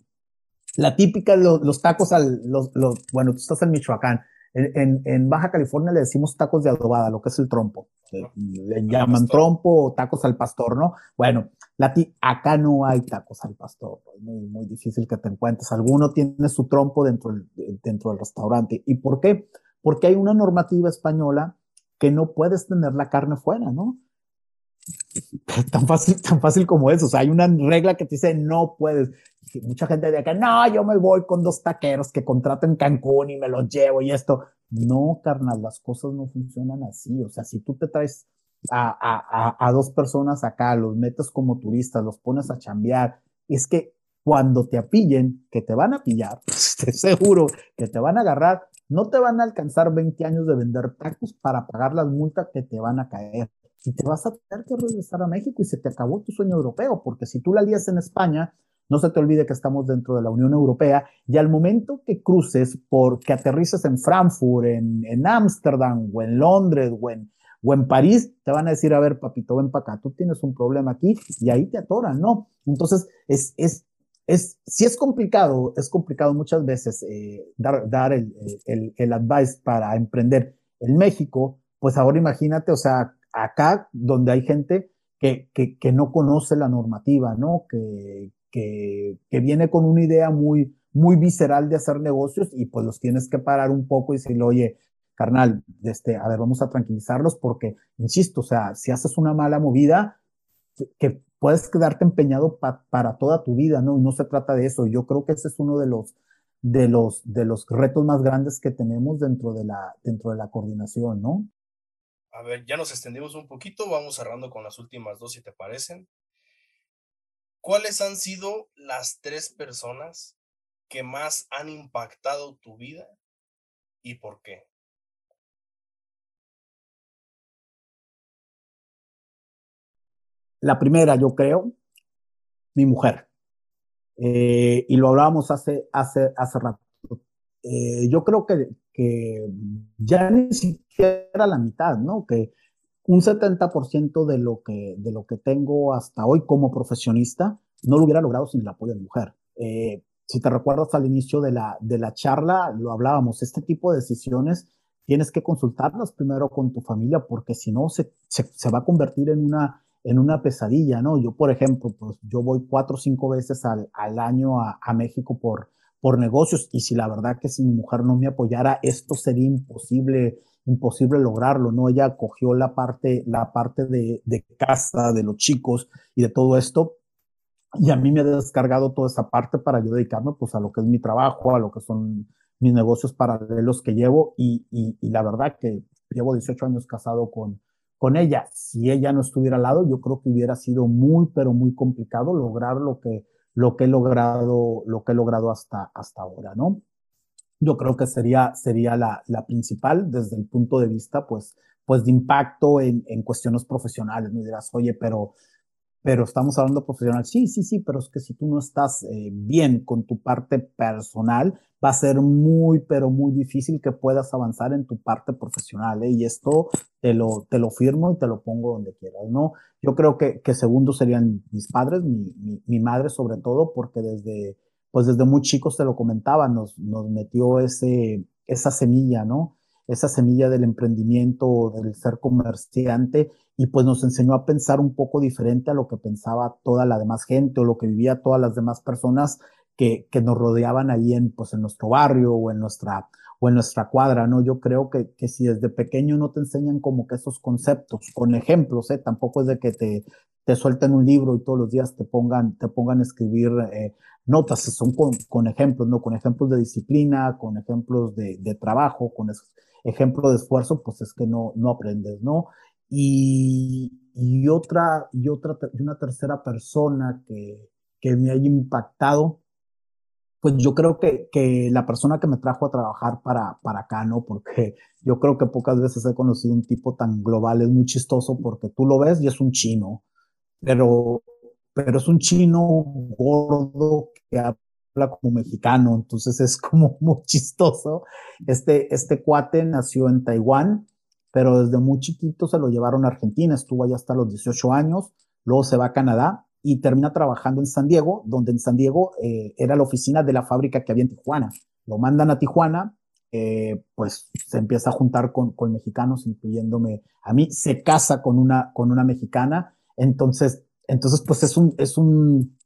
la típica, los, los tacos al, los, los, bueno, tú estás en Michoacán. En, en, en, Baja California le decimos tacos de adobada, lo que es el trompo. Le, llaman trompo o tacos al pastor, ¿no? Bueno, la acá no hay tacos al pastor. Es muy, muy difícil que te encuentres. Alguno tiene su trompo dentro, dentro del restaurante. ¿Y por qué? Porque hay una normativa española que no puedes tener la carne fuera, ¿no? Tan fácil, tan fácil como eso. O sea, hay una regla que te dice no puedes. mucha gente dice que no, yo me voy con dos taqueros que contrato en Cancún y me los llevo y esto. No, carnal, las cosas no funcionan así. O sea, si tú te traes a, a, a dos personas acá, los metes como turistas, los pones a chambear, es que cuando te apillen, que te van a pillar, estoy seguro que te van a agarrar, no te van a alcanzar 20 años de vender tacos para pagar las multas que te van a caer. Y te vas a tener que regresar a México y se te acabó tu sueño europeo, porque si tú la lías en España, no se te olvide que estamos dentro de la Unión Europea y al momento que cruces, porque aterrices en Frankfurt, en Ámsterdam o en Londres o en, o en París, te van a decir, a ver, papito, ven para acá, tú tienes un problema aquí y ahí te atoran, ¿no? Entonces, es, es es, si es complicado, es complicado muchas veces eh, dar, dar el, el, el, advice para emprender en México, pues ahora imagínate, o sea, acá donde hay gente que, que, que no conoce la normativa, ¿no? Que, que, que, viene con una idea muy, muy visceral de hacer negocios y pues los tienes que parar un poco y decirle, oye, carnal, este, a ver, vamos a tranquilizarlos porque, insisto, o sea, si haces una mala movida, que puedes quedarte empeñado para toda tu vida, ¿no? Y no se trata de eso. Yo creo que ese es uno de los, de los, de los retos más grandes que tenemos dentro de la, dentro de la coordinación, ¿no? A ver, ya nos extendimos un poquito, vamos cerrando con las últimas dos, si te parecen. ¿Cuáles han sido las tres personas que más han impactado tu vida y por qué? La primera, yo creo, mi mujer. Eh, y lo hablábamos hace, hace, hace rato. Eh, yo creo que, que ya ni siquiera la mitad, ¿no? Que un 70% de lo, que, de lo que tengo hasta hoy como profesionista no lo hubiera logrado sin el apoyo de mi mujer. Eh, si te recuerdas al inicio de la, de la charla, lo hablábamos, este tipo de decisiones tienes que consultarlas primero con tu familia porque si no se, se, se va a convertir en una, en una pesadilla, ¿no? Yo, por ejemplo, pues yo voy cuatro o cinco veces al, al año a, a, México por, por negocios y si la verdad que si mi mujer no me apoyara, esto sería imposible, imposible lograrlo, ¿no? Ella cogió la parte, la parte de, de casa, de los chicos y de todo esto y a mí me ha descargado toda esa parte para yo dedicarme pues a lo que es mi trabajo, a lo que son mis negocios paralelos que llevo y, y, y la verdad que llevo 18 años casado con, con ella. Si ella no estuviera al lado, yo creo que hubiera sido muy, pero muy complicado lograr lo que, lo que he logrado, lo que he logrado hasta, hasta ahora, ¿no? Yo creo que sería, sería la, la principal desde el punto de vista, pues, pues de impacto en, en cuestiones profesionales. Me dirás, oye, pero pero estamos hablando profesional. Sí, sí, sí, pero es que si tú no estás eh, bien con tu parte personal, va a ser muy, pero muy difícil que puedas avanzar en tu parte profesional. ¿eh? Y esto te lo, te lo firmo y te lo pongo donde quieras, ¿no? Yo creo que, que segundo serían mis padres, mi, mi, madre sobre todo, porque desde, pues desde muy chicos te lo comentaba, nos, nos metió ese, esa semilla, ¿no? Esa semilla del emprendimiento, del ser comerciante y pues nos enseñó a pensar un poco diferente a lo que pensaba toda la demás gente o lo que vivía todas las demás personas que, que nos rodeaban ahí en, pues, en nuestro barrio o en nuestra, o en nuestra cuadra, ¿no? Yo creo que, que si desde pequeño no te enseñan como que esos conceptos, con ejemplos, ¿eh? Tampoco es de que te, te suelten un libro y todos los días te pongan, te pongan a escribir eh, notas, son con, con, ejemplos, ¿no? Con ejemplos de disciplina, con ejemplos de, de trabajo, con ejemplos de esfuerzo, pues es que no, no aprendes, ¿no? y, y otra, y otra, y una tercera persona que, que me haya impactado, pues yo creo que, que la persona que me trajo a trabajar para, para acá, ¿no? Porque yo creo que pocas veces he conocido un tipo tan global, es muy chistoso porque tú lo ves y es un chino, pero, pero es un chino gordo que como mexicano, entonces es como muy chistoso. Este, este cuate nació en Taiwán, pero desde muy chiquito se lo llevaron a Argentina, estuvo allá hasta los 18 años, luego se va a Canadá y termina trabajando en San Diego, donde en San Diego eh, era la oficina de la fábrica que había en Tijuana. Lo mandan a Tijuana, eh, pues se empieza a juntar con, con, mexicanos, incluyéndome a mí, se casa con una, con una mexicana, entonces, entonces pues es un, es un,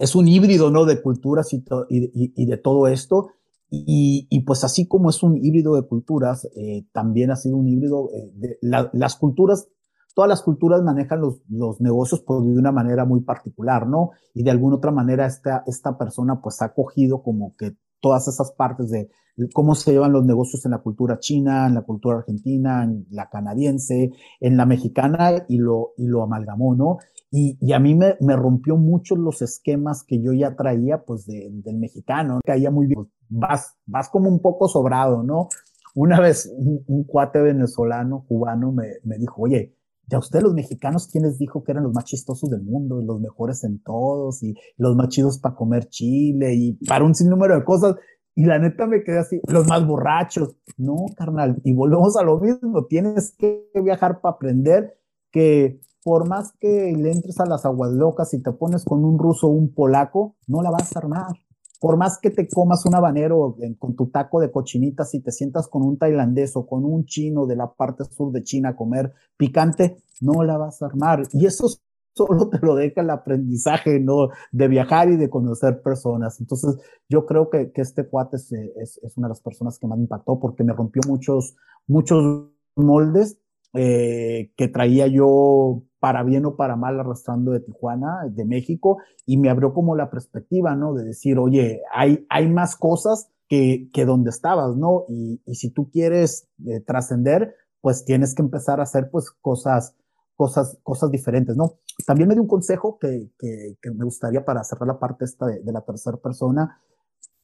es un híbrido, ¿no? De culturas y, de todo esto, y, pues así como es un híbrido de culturas, eh, también ha sido un híbrido eh, de la, las culturas, todas las culturas manejan los, los negocios pues, de una manera muy particular, ¿no? Y de alguna otra manera esta, esta persona pues ha cogido como que todas esas partes de cómo se llevan los negocios en la cultura china, en la cultura argentina, en la canadiense, en la mexicana y lo, y lo amalgamó, ¿no? Y, a mí me, me, rompió mucho los esquemas que yo ya traía, pues, de, del mexicano, caía muy bien, vas, vas como un poco sobrado, ¿no? Una vez un, cuate venezolano, cubano, me, me, dijo, oye, ya usted los mexicanos, ¿quién les dijo que eran los más chistosos del mundo los mejores en todos y los más chidos para comer chile y para un sinnúmero de cosas? Y la neta me quedé así, los más borrachos. No, carnal, y volvemos a lo mismo, tienes que viajar para aprender que por más que le entres a las aguas locas y te pones con un ruso o un polaco, no la vas a armar. Por más que te comas un habanero con tu taco de cochinitas y te sientas con un tailandés o con un chino de la parte sur de China a comer picante, no la vas a armar. Y eso solo te lo deja el aprendizaje, ¿no? De viajar y de conocer personas. Entonces, yo creo que, este cuate es, es, es, una de las personas que más me impactó porque me rompió muchos, muchos moldes eh, que traía yo para bien o para mal arrastrando de Tijuana, de México, y me abrió como la perspectiva, ¿no? De decir, oye, hay, hay más cosas que, que donde estabas, ¿no? Y, y si tú quieres eh, trascender, pues tienes que empezar a hacer pues cosas, cosas, cosas diferentes, ¿no? También me dio un consejo que, que, que me gustaría para cerrar la parte esta de, de, la tercera persona.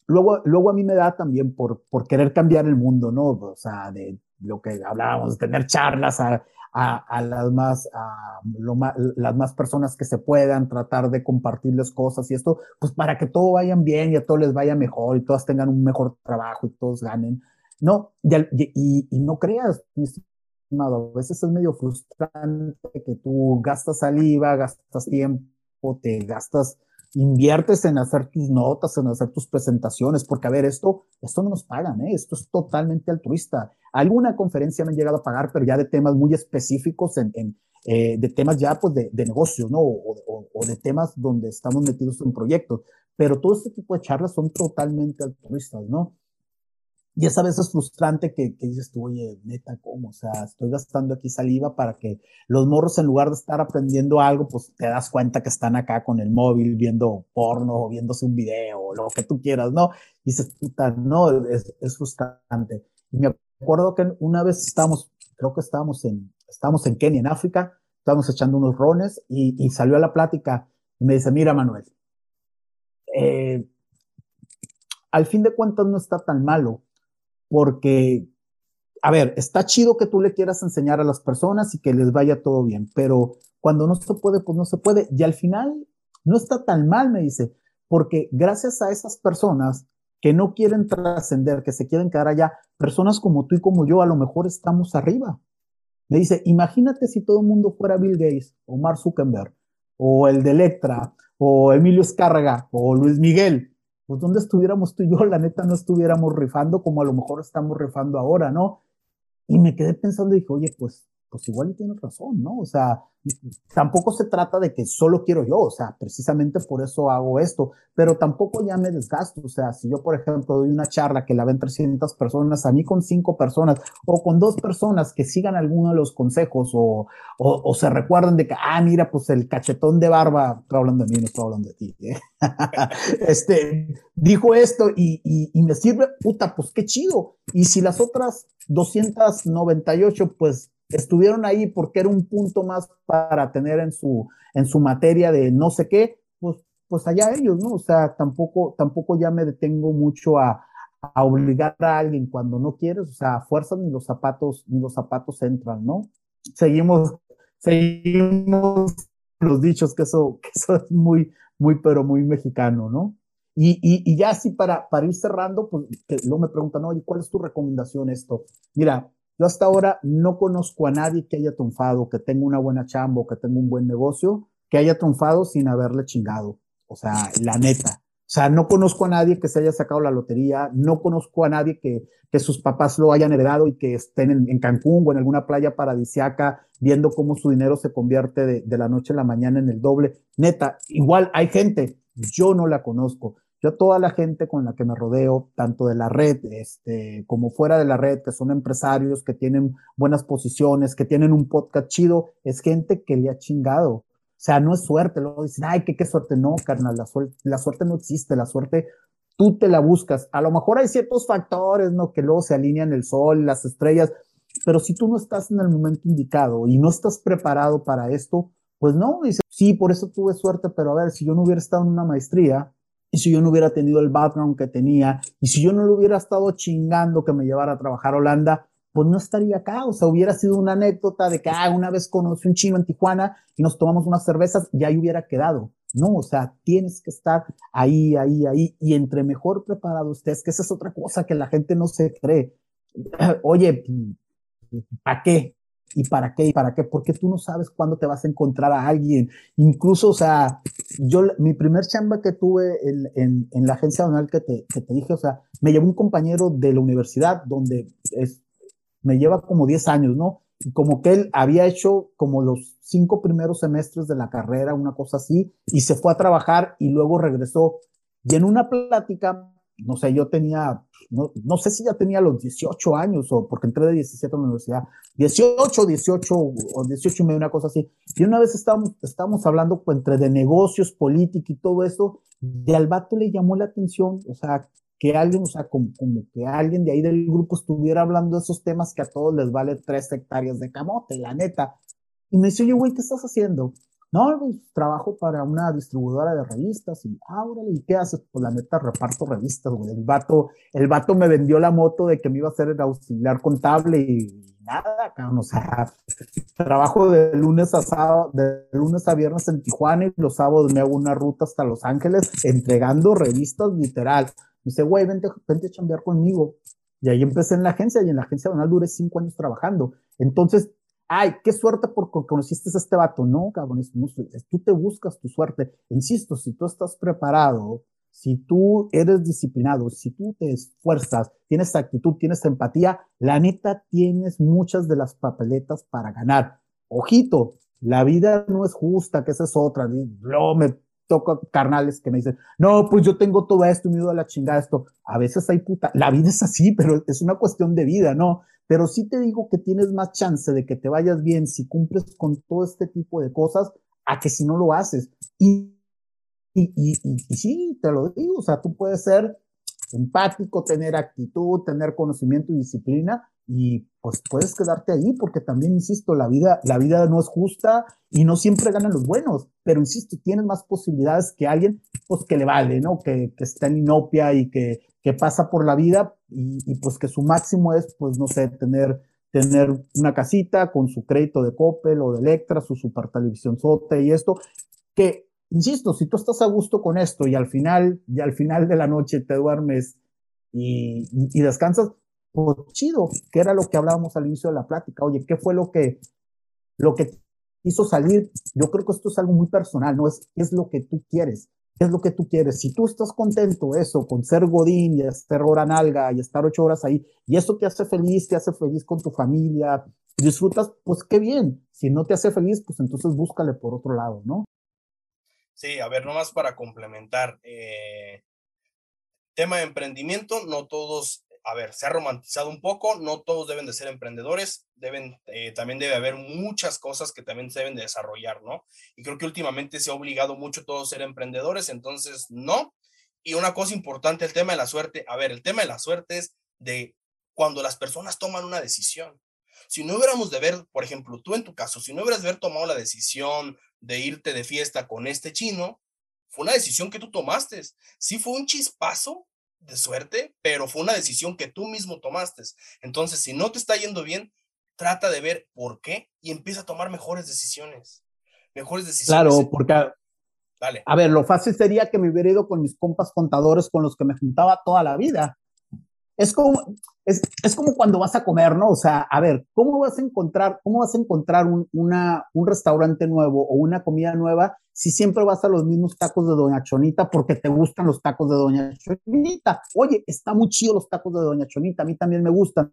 Luego, luego a mí me da también por, por querer cambiar el mundo, ¿no? O sea, de lo que hablábamos, de tener charlas a, las más, a lo más, las más personas que se puedan, tratar de compartirles cosas y esto, pues para que todo vayan bien y a todos les vaya mejor y todas tengan un mejor trabajo y todos ganen. No, y, y, y no creas, a veces es medio frustrante que tú gastas saliva, gastas tiempo, te gastas, inviertes en hacer tus notas, en hacer tus presentaciones, porque a ver, esto, esto no nos pagan, ¿eh? esto es totalmente altruista. Alguna conferencia me han llegado a pagar, pero ya de temas muy específicos, en, en eh, de temas ya pues de, de negocio, ¿no? O, o, o, de temas donde estamos metidos en proyectos. Pero todo este tipo de charlas son totalmente altruistas, ¿no? Y es a veces frustrante que, que, dices tú, oye, neta, ¿cómo? O sea, estoy gastando aquí saliva para que los morros, en lugar de estar aprendiendo algo, pues te das cuenta que están acá con el móvil viendo porno o viéndose un video o lo que tú quieras, ¿no? Y dices, puta, no, es, es frustrante. Y me acuerdo que una vez estábamos, creo que estábamos en, estábamos en Kenia, en África, estábamos echando unos rones y, y salió a la plática y me dice, mira, Manuel, eh, al fin de cuentas no está tan malo porque, a ver, está chido que tú le quieras enseñar a las personas y que les vaya todo bien, pero cuando no se puede, pues no se puede. Y al final no está tan mal, me dice, porque gracias a esas personas que no quieren trascender, que se quieren quedar allá, personas como tú y como yo, a lo mejor estamos arriba. Me dice, imagínate si todo el mundo fuera Bill Gates o Mark Zuckerberg o el de Electra o Emilio Escárraga o Luis Miguel pues donde estuviéramos tú y yo, la neta no estuviéramos rifando como a lo mejor estamos rifando ahora, ¿no? Y me quedé pensando y dije, oye, pues, pues igual tienes razón, ¿no? O sea, tampoco se trata de que solo quiero yo, o sea, precisamente por eso hago esto, pero tampoco ya me desgasto, o sea, si yo, por ejemplo, doy una charla que la ven 300 personas, a mí con cinco personas o con dos personas que sigan alguno de los consejos o, o, o se recuerden de que, ah, mira, pues el cachetón de barba, estoy hablando de mí, no estoy hablando de ti, ¿eh? este, dijo esto y, y, y me sirve, puta, pues qué chido. Y si las otras 298, pues estuvieron ahí porque era un punto más para tener en su, en su materia de no sé qué, pues, pues allá ellos, ¿no? O sea, tampoco, tampoco ya me detengo mucho a, a obligar a alguien cuando no quieres, o sea, a fuerza ni los zapatos, ni los zapatos entran, ¿no? Seguimos, seguimos los dichos que eso, que eso es muy, muy, pero muy mexicano, ¿no? Y, y, y ya así para, para ir cerrando, pues que luego me preguntan, oye, ¿cuál es tu recomendación esto? Mira, yo hasta ahora no conozco a nadie que haya triunfado, que tenga una buena chamba que tenga un buen negocio, que haya triunfado sin haberle chingado. O sea, la neta. O sea, no conozco a nadie que se haya sacado la lotería, no conozco a nadie que, que sus papás lo hayan heredado y que estén en, en, Cancún o en alguna playa paradisiaca viendo cómo su dinero se convierte de, de la noche a la mañana en el doble. Neta, igual hay gente, yo no la conozco. Yo toda la gente con la que me rodeo, tanto de la red este, como fuera de la red, que son empresarios, que tienen buenas posiciones, que tienen un podcast chido, es gente que le ha chingado. O sea, no es suerte. Luego dicen, ay, qué, qué suerte. No, carnal, la suerte, la suerte no existe. La suerte tú te la buscas. A lo mejor hay ciertos factores, ¿no? Que luego se alinean el sol, las estrellas, pero si tú no estás en el momento indicado y no estás preparado para esto, pues no, dice, sí, por eso tuve suerte, pero a ver, si yo no hubiera estado en una maestría, y si yo no hubiera tenido el background que tenía, y si yo no lo hubiera estado chingando que me llevara a trabajar a Holanda, pues no estaría acá. O sea, hubiera sido una anécdota de que ah, una vez conocí un chino en Tijuana y nos tomamos unas cervezas y ahí hubiera quedado. No, o sea, tienes que estar ahí, ahí, ahí. Y entre mejor preparado estés, que esa es otra cosa que la gente no se cree. Oye, ¿para qué? ¿Y para qué? ¿Y para qué? Porque tú no sabes cuándo te vas a encontrar a alguien. Incluso, o sea, yo, mi primer chamba que tuve en, en, en la agencia donal que te, que te dije, o sea, me llevó un compañero de la universidad donde es, me lleva como 10 años, ¿no? Y como que él había hecho como los cinco primeros semestres de la carrera, una cosa así, y se fue a trabajar y luego regresó. Y en una plática, no sé, yo tenía, no, no sé si ya tenía los 18 años o porque entré de 17 a la universidad, 18, 18 o 18 y medio, una cosa así. Y una vez estábamos, estábamos hablando entre de negocios, política y todo eso, y al vato le llamó la atención, o sea, que alguien, o sea, como, como, que alguien de ahí del grupo estuviera hablando de esos temas que a todos les vale tres hectáreas de camote, la neta. Y me dice, oye, güey, ¿qué estás haciendo? No, pues trabajo para una distribuidora de revistas y, ah, ¿y qué haces? Pues la neta reparto revistas, güey. El vato, el vato me vendió la moto de que me iba a hacer el auxiliar contable y nada, cabrón. O sea, trabajo de lunes a sábado, de lunes a viernes en Tijuana y los sábados me hago una ruta hasta Los Ángeles entregando revistas literal dice, güey, vente, vente a chambear conmigo. Y ahí empecé en la agencia y en la agencia donal duré cinco años trabajando. Entonces, ay, qué suerte porque conociste a este vato. No, cabrón, tú te buscas tu suerte. Insisto, si tú estás preparado, si tú eres disciplinado, si tú te esfuerzas, tienes actitud, tienes empatía, la neta tienes muchas de las papeletas para ganar. Ojito, la vida no es justa, que esa es otra. Luego me toco carnales que me dicen, no, pues yo tengo todo esto, me ido la chingada esto. A veces hay puta, la vida es así, pero es una cuestión de vida, ¿no? Pero sí te digo que tienes más chance de que te vayas bien si cumples con todo este tipo de cosas a que si no lo haces. Y, y, y, y sí, te lo digo, o sea, tú puedes ser empático, tener actitud, tener conocimiento y disciplina, y pues puedes quedarte ahí porque también, insisto, la vida, la vida no es justa y no siempre ganan los buenos, pero insisto, tienes más posibilidades que alguien pues que le vale, ¿no? Que, que está en inopia y que, que pasa por la vida y, y, pues que su máximo es, pues no sé, tener, tener una casita con su crédito de Coppel o de Electra, su super televisión sote y esto, que, insisto, si tú estás a gusto con esto y al final, y al final de la noche te duermes y, y, y descansas, pues chido, que era lo que hablábamos al inicio de la plática. Oye, ¿qué fue lo que, lo que hizo salir? Yo creo que esto es algo muy personal, ¿no? Es, es lo que tú quieres. ¿Qué es lo que tú quieres? Si tú estás contento, eso, con ser godín y estar hora nalga y estar ocho horas ahí, y eso te hace feliz, te hace feliz con tu familia, disfrutas, pues qué bien. Si no te hace feliz, pues entonces búscale por otro lado, ¿no? Sí, a ver, nomás para complementar. Eh, tema de emprendimiento, no todos a ver, se ha romantizado un poco, no todos deben de ser emprendedores, deben, eh, también debe haber muchas cosas que también se deben de desarrollar, ¿no? Y creo que últimamente se ha obligado mucho a todos a ser emprendedores, entonces no. Y una cosa importante, el tema de la suerte, a ver, el tema de la suerte es de cuando las personas toman una decisión. Si no hubiéramos de ver, por ejemplo, tú en tu caso, si no hubieras de haber tomado la decisión de irte de fiesta con este chino, fue una decisión que tú tomaste. Sí fue un chispazo, de suerte, pero fue una decisión que tú mismo tomaste. Entonces, si no te está yendo bien, trata de ver por qué y empieza a tomar mejores decisiones. Mejores decisiones. Claro, porque Dale. A ver, lo fácil sería que me hubiera ido con mis compas contadores con los que me juntaba toda la vida. Es como, es, es, como cuando vas a comer, ¿no? O sea, a ver, ¿cómo vas a encontrar, cómo vas a encontrar un, una, un restaurante nuevo o una comida nueva si siempre vas a los mismos tacos de Doña Chonita porque te gustan los tacos de Doña Chonita? Oye, está muy chido los tacos de Doña Chonita, a mí también me gustan,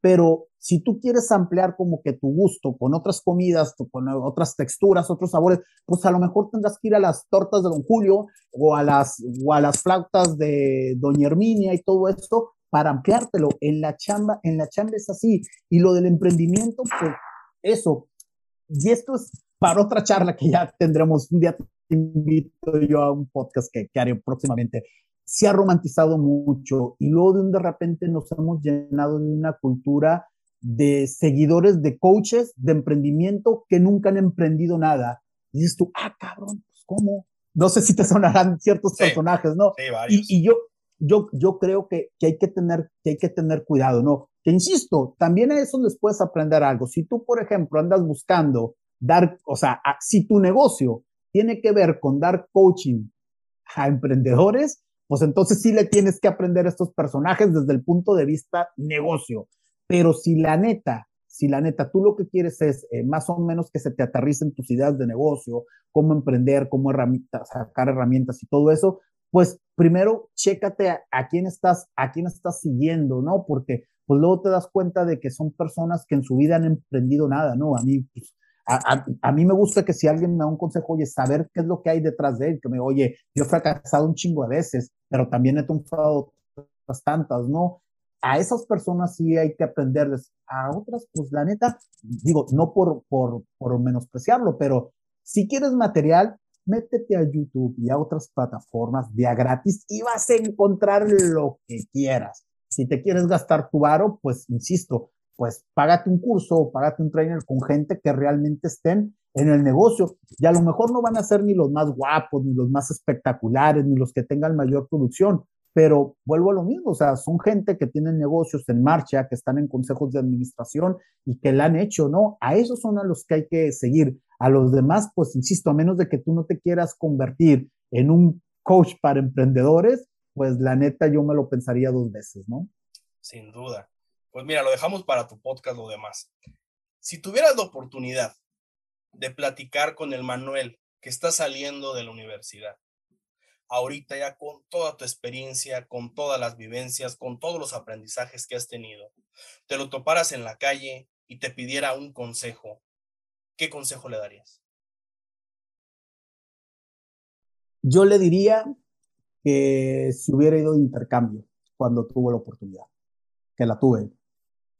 pero si tú quieres ampliar como que tu gusto con otras comidas, con otras texturas, otros sabores, pues a lo mejor tendrás que ir a las tortas de Don Julio o a las, o a las flautas de Doña Herminia y todo esto para ampliártelo. En la chamba, en la chamba es así. Y lo del emprendimiento, pues eso. Y esto es para otra charla que ya tendremos un día te invito yo a un podcast que, que haré próximamente se ha romantizado mucho y luego de un de repente nos hemos llenado de una cultura de seguidores de coaches de emprendimiento que nunca han emprendido nada. Y dices tú, ah, cabrón, pues cómo. No sé si te sonarán ciertos sí, personajes, ¿no? Sí, varios. Y, y, yo, yo, yo creo que, que, hay que tener, que hay que tener cuidado, ¿no? Que insisto, también a eso les puedes aprender algo. Si tú, por ejemplo, andas buscando dar, o sea, si tu negocio tiene que ver con dar coaching a emprendedores, pues entonces sí le tienes que aprender a estos personajes desde el punto de vista negocio. Pero si la neta, si la neta tú lo que quieres es eh, más o menos que se te aterricen tus ideas de negocio, cómo emprender, cómo herramientas, sacar herramientas y todo eso, pues primero chécate a, quién estás, a quién estás siguiendo, ¿no? Porque pues luego te das cuenta de que son personas que en su vida han emprendido nada, ¿no? A mí, pues, a, a, mí me gusta que si alguien me da un consejo, oye, saber qué es lo que hay detrás de él, que me, oye, yo he fracasado un chingo de veces, pero también he triunfado tantas, ¿no? A esas personas sí hay que aprenderles, a otras, pues la neta, digo, no por, por, por menospreciarlo, pero si quieres material, métete a YouTube y a otras plataformas vía gratis y vas a encontrar lo que quieras. Si te quieres gastar tu varo, pues insisto, pues págate un curso o págate un trainer con gente que realmente estén en el negocio. Y a lo mejor no van a ser ni los más guapos, ni los más espectaculares, ni los que tengan mayor producción, pero vuelvo a lo mismo, o sea, son gente que tienen negocios en marcha, que están en consejos de administración y que la han hecho, ¿no? A esos son a los que hay que seguir. A los demás, pues insisto, a menos de que tú no te quieras convertir en un coach para emprendedores, pues la neta yo me lo pensaría dos veces, ¿no? Sin duda. Pues mira, lo dejamos para tu podcast lo demás. Si tuvieras la oportunidad de platicar con el Manuel que está saliendo de la universidad, ahorita ya con toda tu experiencia, con todas las vivencias, con todos los aprendizajes que has tenido, te lo toparas en la calle y te pidiera un consejo, ¿qué consejo le darías? Yo le diría que si hubiera ido de intercambio cuando tuvo la oportunidad, que la tuve,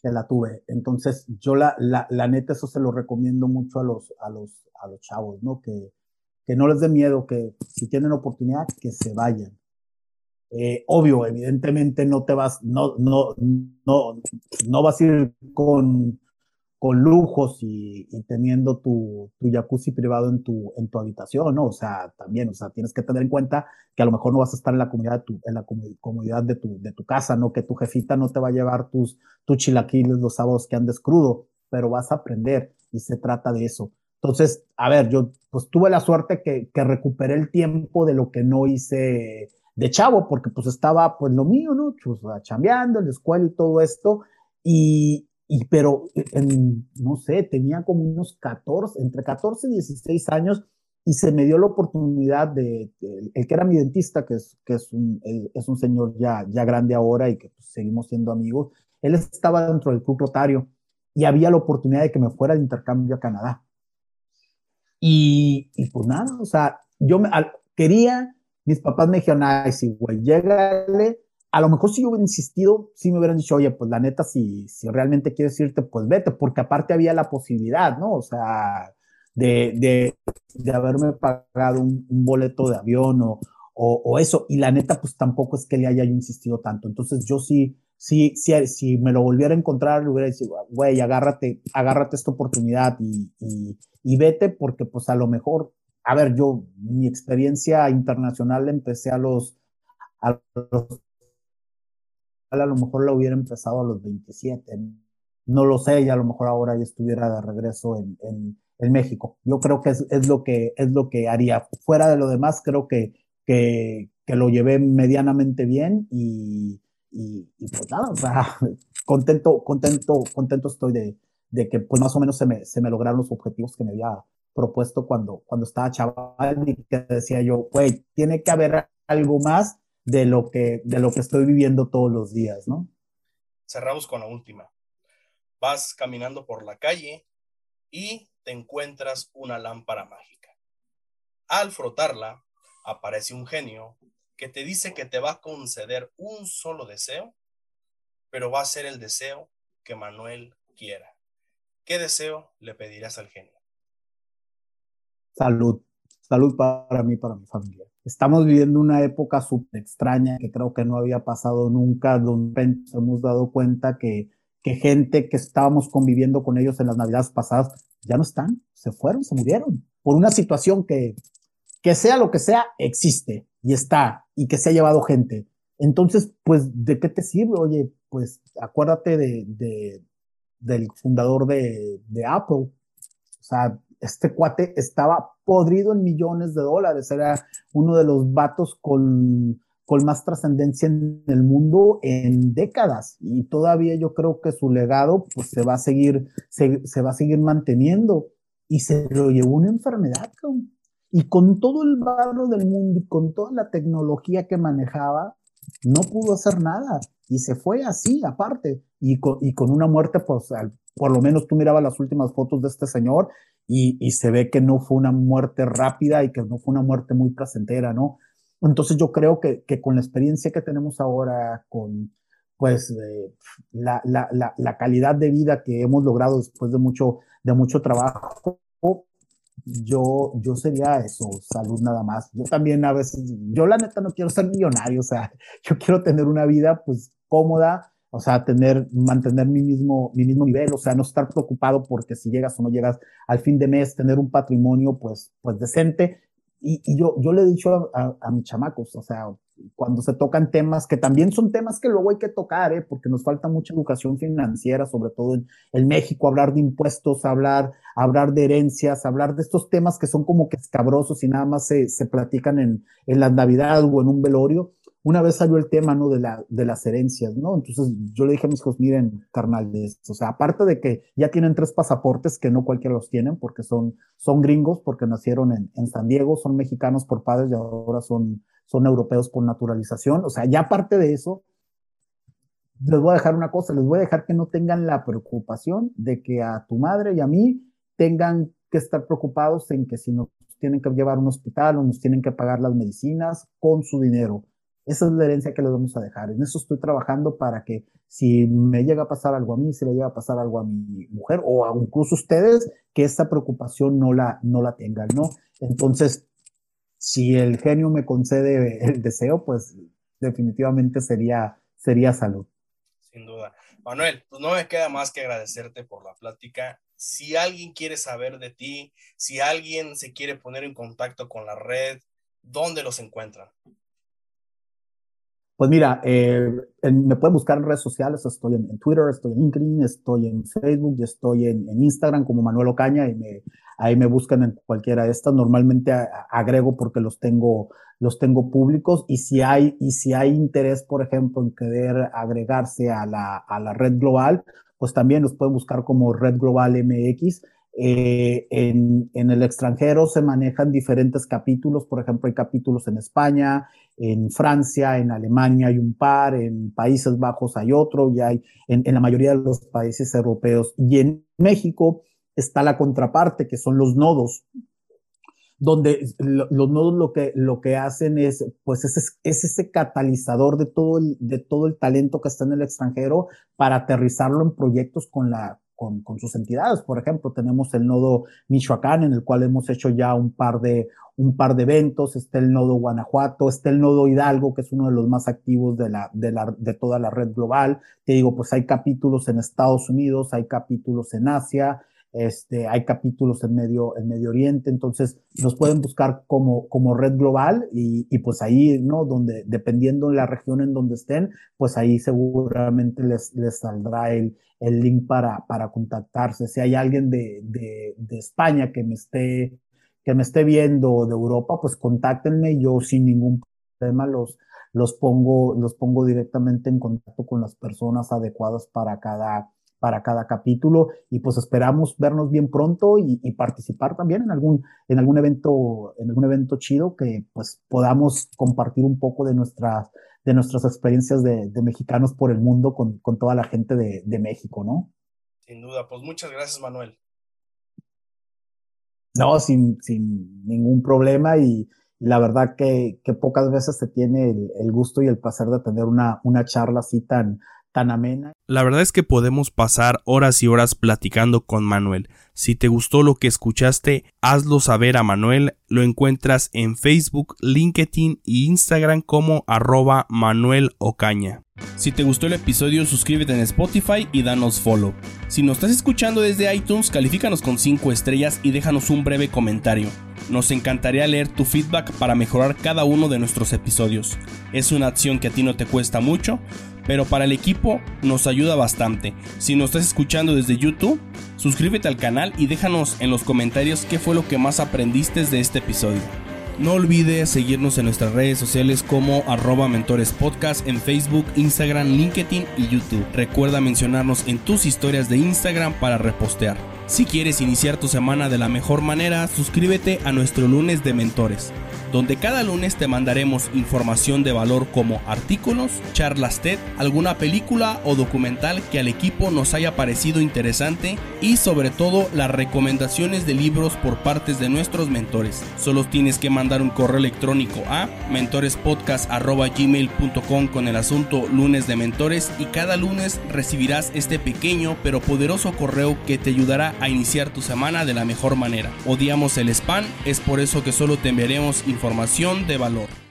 que la tuve. Entonces, yo la, la, la neta, eso se lo recomiendo mucho a los, a los, a los chavos, ¿no? Que, que no les dé miedo, que si tienen oportunidad, que se vayan. Eh, obvio, evidentemente no te vas, no, no, no, no vas a ir con, con lujos y, teniendo tu, tu, jacuzzi privado en tu, en tu habitación, ¿no? O sea, también, o sea, tienes que tener en cuenta que a lo mejor no vas a estar en la comunidad de tu, en la comodidad de tu, de tu casa, ¿no? Que tu jefita no te va a llevar tus, tus chilaquiles los sábados que andes crudo, pero vas a aprender y se trata de eso. Entonces, a ver, yo pues tuve la suerte que, que recuperé el tiempo de lo que no hice de chavo, porque pues estaba pues lo mío, ¿no? Pues chambeando en la escuela y todo esto, y, y pero en, no sé, tenía como unos 14, entre 14 y 16 años, y se me dio la oportunidad de, el que era mi dentista, que es, que es, un, es un señor ya, ya grande ahora y que pues, seguimos siendo amigos, él estaba dentro del club rotario y había la oportunidad de que me fuera de intercambio a Canadá. Y, y pues nada, o sea, yo me, quería, mis papás me dijeron, ay, sí, güey, llégale. A lo mejor si yo hubiera insistido, sí me hubieran dicho, oye, pues la neta, si, si realmente quieres irte, pues vete, porque aparte había la posibilidad, ¿no? O sea, de, de, de haberme pagado un, boleto de avión o, o, eso. Y la neta, pues tampoco es que le haya yo insistido tanto. Entonces yo sí, sí, sí, si me lo volviera a encontrar, le hubiera dicho, güey, agárrate, agárrate esta oportunidad y, y, vete porque pues a lo mejor, a ver, yo mi experiencia internacional empecé a los a lo mejor la hubiera empezado a los 27. No lo sé, y a lo mejor ahora ya estuviera de regreso en, en, en México. Yo creo que es, es, lo que es lo que haría. Fuera de lo demás, creo que, que, que lo llevé medianamente bien y, y, y, pues nada, o sea, contento, contento, contento estoy de, de que pues más o menos se me, se me lograron los objetivos que me había propuesto cuando, cuando estaba chaval y que decía yo, güey, tiene que haber algo más de lo que, de lo que estoy viviendo todos los días, ¿no? Cerramos con la última. Vas caminando por la calle y te encuentras una lámpara mágica. Al frotarla, aparece un genio que te dice que te va a conceder un solo deseo, pero va a ser el deseo que Manuel quiera. ¿Qué deseo le pedirás al genio? Salud, salud para mí, para mi familia. Estamos viviendo una época súper extraña que creo que no había pasado nunca, donde nos hemos dado cuenta que, que gente que estábamos conviviendo con ellos en las navidades pasadas ya no están, se fueron, se murieron, por una situación que, que sea lo que sea, existe y está, y que se ha llevado gente. Entonces, pues, ¿de qué te sirve? Oye, pues acuérdate de, de, del fundador de, de Apple. O sea, este cuate estaba podrido en millones de dólares, era uno de los vatos con, con más trascendencia en el mundo en décadas. Y todavía yo creo que su legado pues se va a seguir, se, se va a seguir manteniendo. Y se lo llevó una enfermedad. Y con todo el barro del mundo y con toda la tecnología que manejaba, no pudo hacer nada. Y se fue así, aparte, y con, y con una muerte, pues por lo menos tú mirabas las últimas fotos de este señor y, y, se ve que no fue una muerte rápida y que no fue una muerte muy placentera, ¿no? Entonces yo creo que, que con la experiencia que tenemos ahora, con pues eh, la, la, la, la, calidad de vida que hemos logrado después de mucho, de mucho trabajo, yo, yo sería eso, salud nada más. Yo también a veces, yo la neta no quiero ser millonario, o sea, yo quiero tener una vida pues cómoda, o sea, tener, mantener mi mismo, mi mismo nivel, o sea, no estar preocupado porque si llegas o no llegas al fin de mes, tener un patrimonio pues, pues decente y, y, yo, yo le he dicho a, a, mis chamacos, o sea, cuando se tocan temas que también son temas que luego hay que tocar, ¿eh? porque nos falta mucha educación financiera, sobre todo en, en México, hablar de impuestos, hablar, hablar de herencias, hablar de estos temas que son como que escabrosos y nada más se, se platican en, en la Navidad o en un velorio una vez salió el tema, ¿no? De, la, de las herencias, ¿no? Entonces yo le dije a mis hijos, miren, carnales, o sea, aparte de que ya tienen tres pasaportes, que no cualquiera los tienen, porque son, son gringos, porque nacieron en, en San Diego, son mexicanos por padres y ahora son, son europeos por naturalización. O sea, ya aparte de eso, les voy a dejar una cosa, les voy a dejar que no tengan la preocupación de que a tu madre y a mí tengan que estar preocupados en que si nos tienen que llevar a un hospital o nos tienen que pagar las medicinas con su dinero esa es la herencia que les vamos a dejar. En eso estoy trabajando para que si me llega a pasar algo a mí, si le llega a pasar algo a mi mujer o a ustedes, que esa preocupación no la, no la tengan, ¿no? Entonces, si el genio me concede el deseo, pues definitivamente sería, sería salud. Sin duda. Manuel, pues no me queda más que agradecerte por la plática. Si alguien quiere saber de ti, si alguien se quiere poner en contacto con la red, ¿dónde los encuentran? Pues mira, eh, me pueden buscar en redes sociales, estoy en, Twitter, estoy en LinkedIn, estoy en Facebook y estoy en, Instagram como Manuel Ocaña y ahí me buscan en cualquiera de estas. Normalmente agrego porque los tengo, los tengo públicos y si hay, y si hay interés, por ejemplo, en querer agregarse a la, a la red global, pues también los pueden buscar como Red Global MX eh, en, el extranjero se manejan diferentes capítulos, por ejemplo, hay capítulos en España, en Francia, en Alemania hay un par, en Países Bajos hay otro, y hay en, la mayoría de los países europeos. Y en México está la contraparte, que son los nodos, donde los nodos lo que, lo que hacen es, pues es, es ese catalizador de todo, el, de todo el talento que está en el extranjero para aterrizarlo en proyectos con la, con, sus entidades. Por ejemplo, tenemos el nodo Michoacán, en el cual hemos hecho ya un par de, un par de eventos, está el nodo Guanajuato, está el nodo Hidalgo, que es uno de los más activos de, la, de toda la red global. Te digo, pues hay capítulos en Estados Unidos, hay capítulos en Asia, este, hay capítulos en Medio, en Medio Oriente, entonces nos pueden buscar como, como red global y, y, pues ahí, ¿no? Donde, dependiendo de la región en donde estén, pues ahí seguramente les, les saldrá el, el link para, para contactarse. Si hay alguien de, de, de España que me esté que me esté viendo de Europa, pues contáctenme, yo sin ningún problema los, los pongo, los pongo directamente en contacto con las personas adecuadas para cada, para cada capítulo y pues esperamos vernos bien pronto y, y, participar también en algún, en algún evento, en algún evento chido que pues podamos compartir un poco de nuestras, de nuestras experiencias de, de mexicanos por el mundo con, con toda la gente de, de, México, ¿no? Sin duda, pues muchas gracias Manuel. No, sin, sin ningún problema y, la verdad que, que, pocas veces se tiene el, el, gusto y el placer de tener una, una charla así tan, tan amena. La verdad es que podemos pasar horas y horas platicando con Manuel. Si te gustó lo que escuchaste, hazlo saber a Manuel. Lo encuentras en Facebook, LinkedIn y Instagram como arroba Manuel Ocaña. Si te gustó el episodio, suscríbete en Spotify y danos follow. Si nos estás escuchando desde iTunes, califícanos con 5 estrellas y déjanos un breve comentario. Nos encantaría leer tu feedback para mejorar cada uno de nuestros episodios. Es una acción que a ti no te cuesta mucho, pero para el equipo nos ayuda bastante. Si nos estás escuchando desde YouTube, suscríbete al canal y déjanos en los comentarios qué fue lo que más aprendiste de este episodio. No olvides seguirnos en nuestras redes sociales como arroba mentores podcast en Facebook, Instagram, LinkedIn y YouTube. Recuerda mencionarnos en tus historias de Instagram para repostear. Si quieres iniciar tu semana de la mejor manera, suscríbete a nuestro lunes de mentores, donde cada lunes te mandaremos información de valor como artículos, charlas TED, alguna película o documental que al equipo nos haya parecido interesante y sobre todo las recomendaciones de libros por partes de nuestros mentores. Solo tienes que mandar un correo electrónico a mentorespodcast.gmail.com con el asunto lunes de mentores y cada lunes recibirás este pequeño pero poderoso correo que te ayudará a iniciar tu semana de la mejor manera. Odiamos el spam, es por eso que solo te enviaremos información de valor.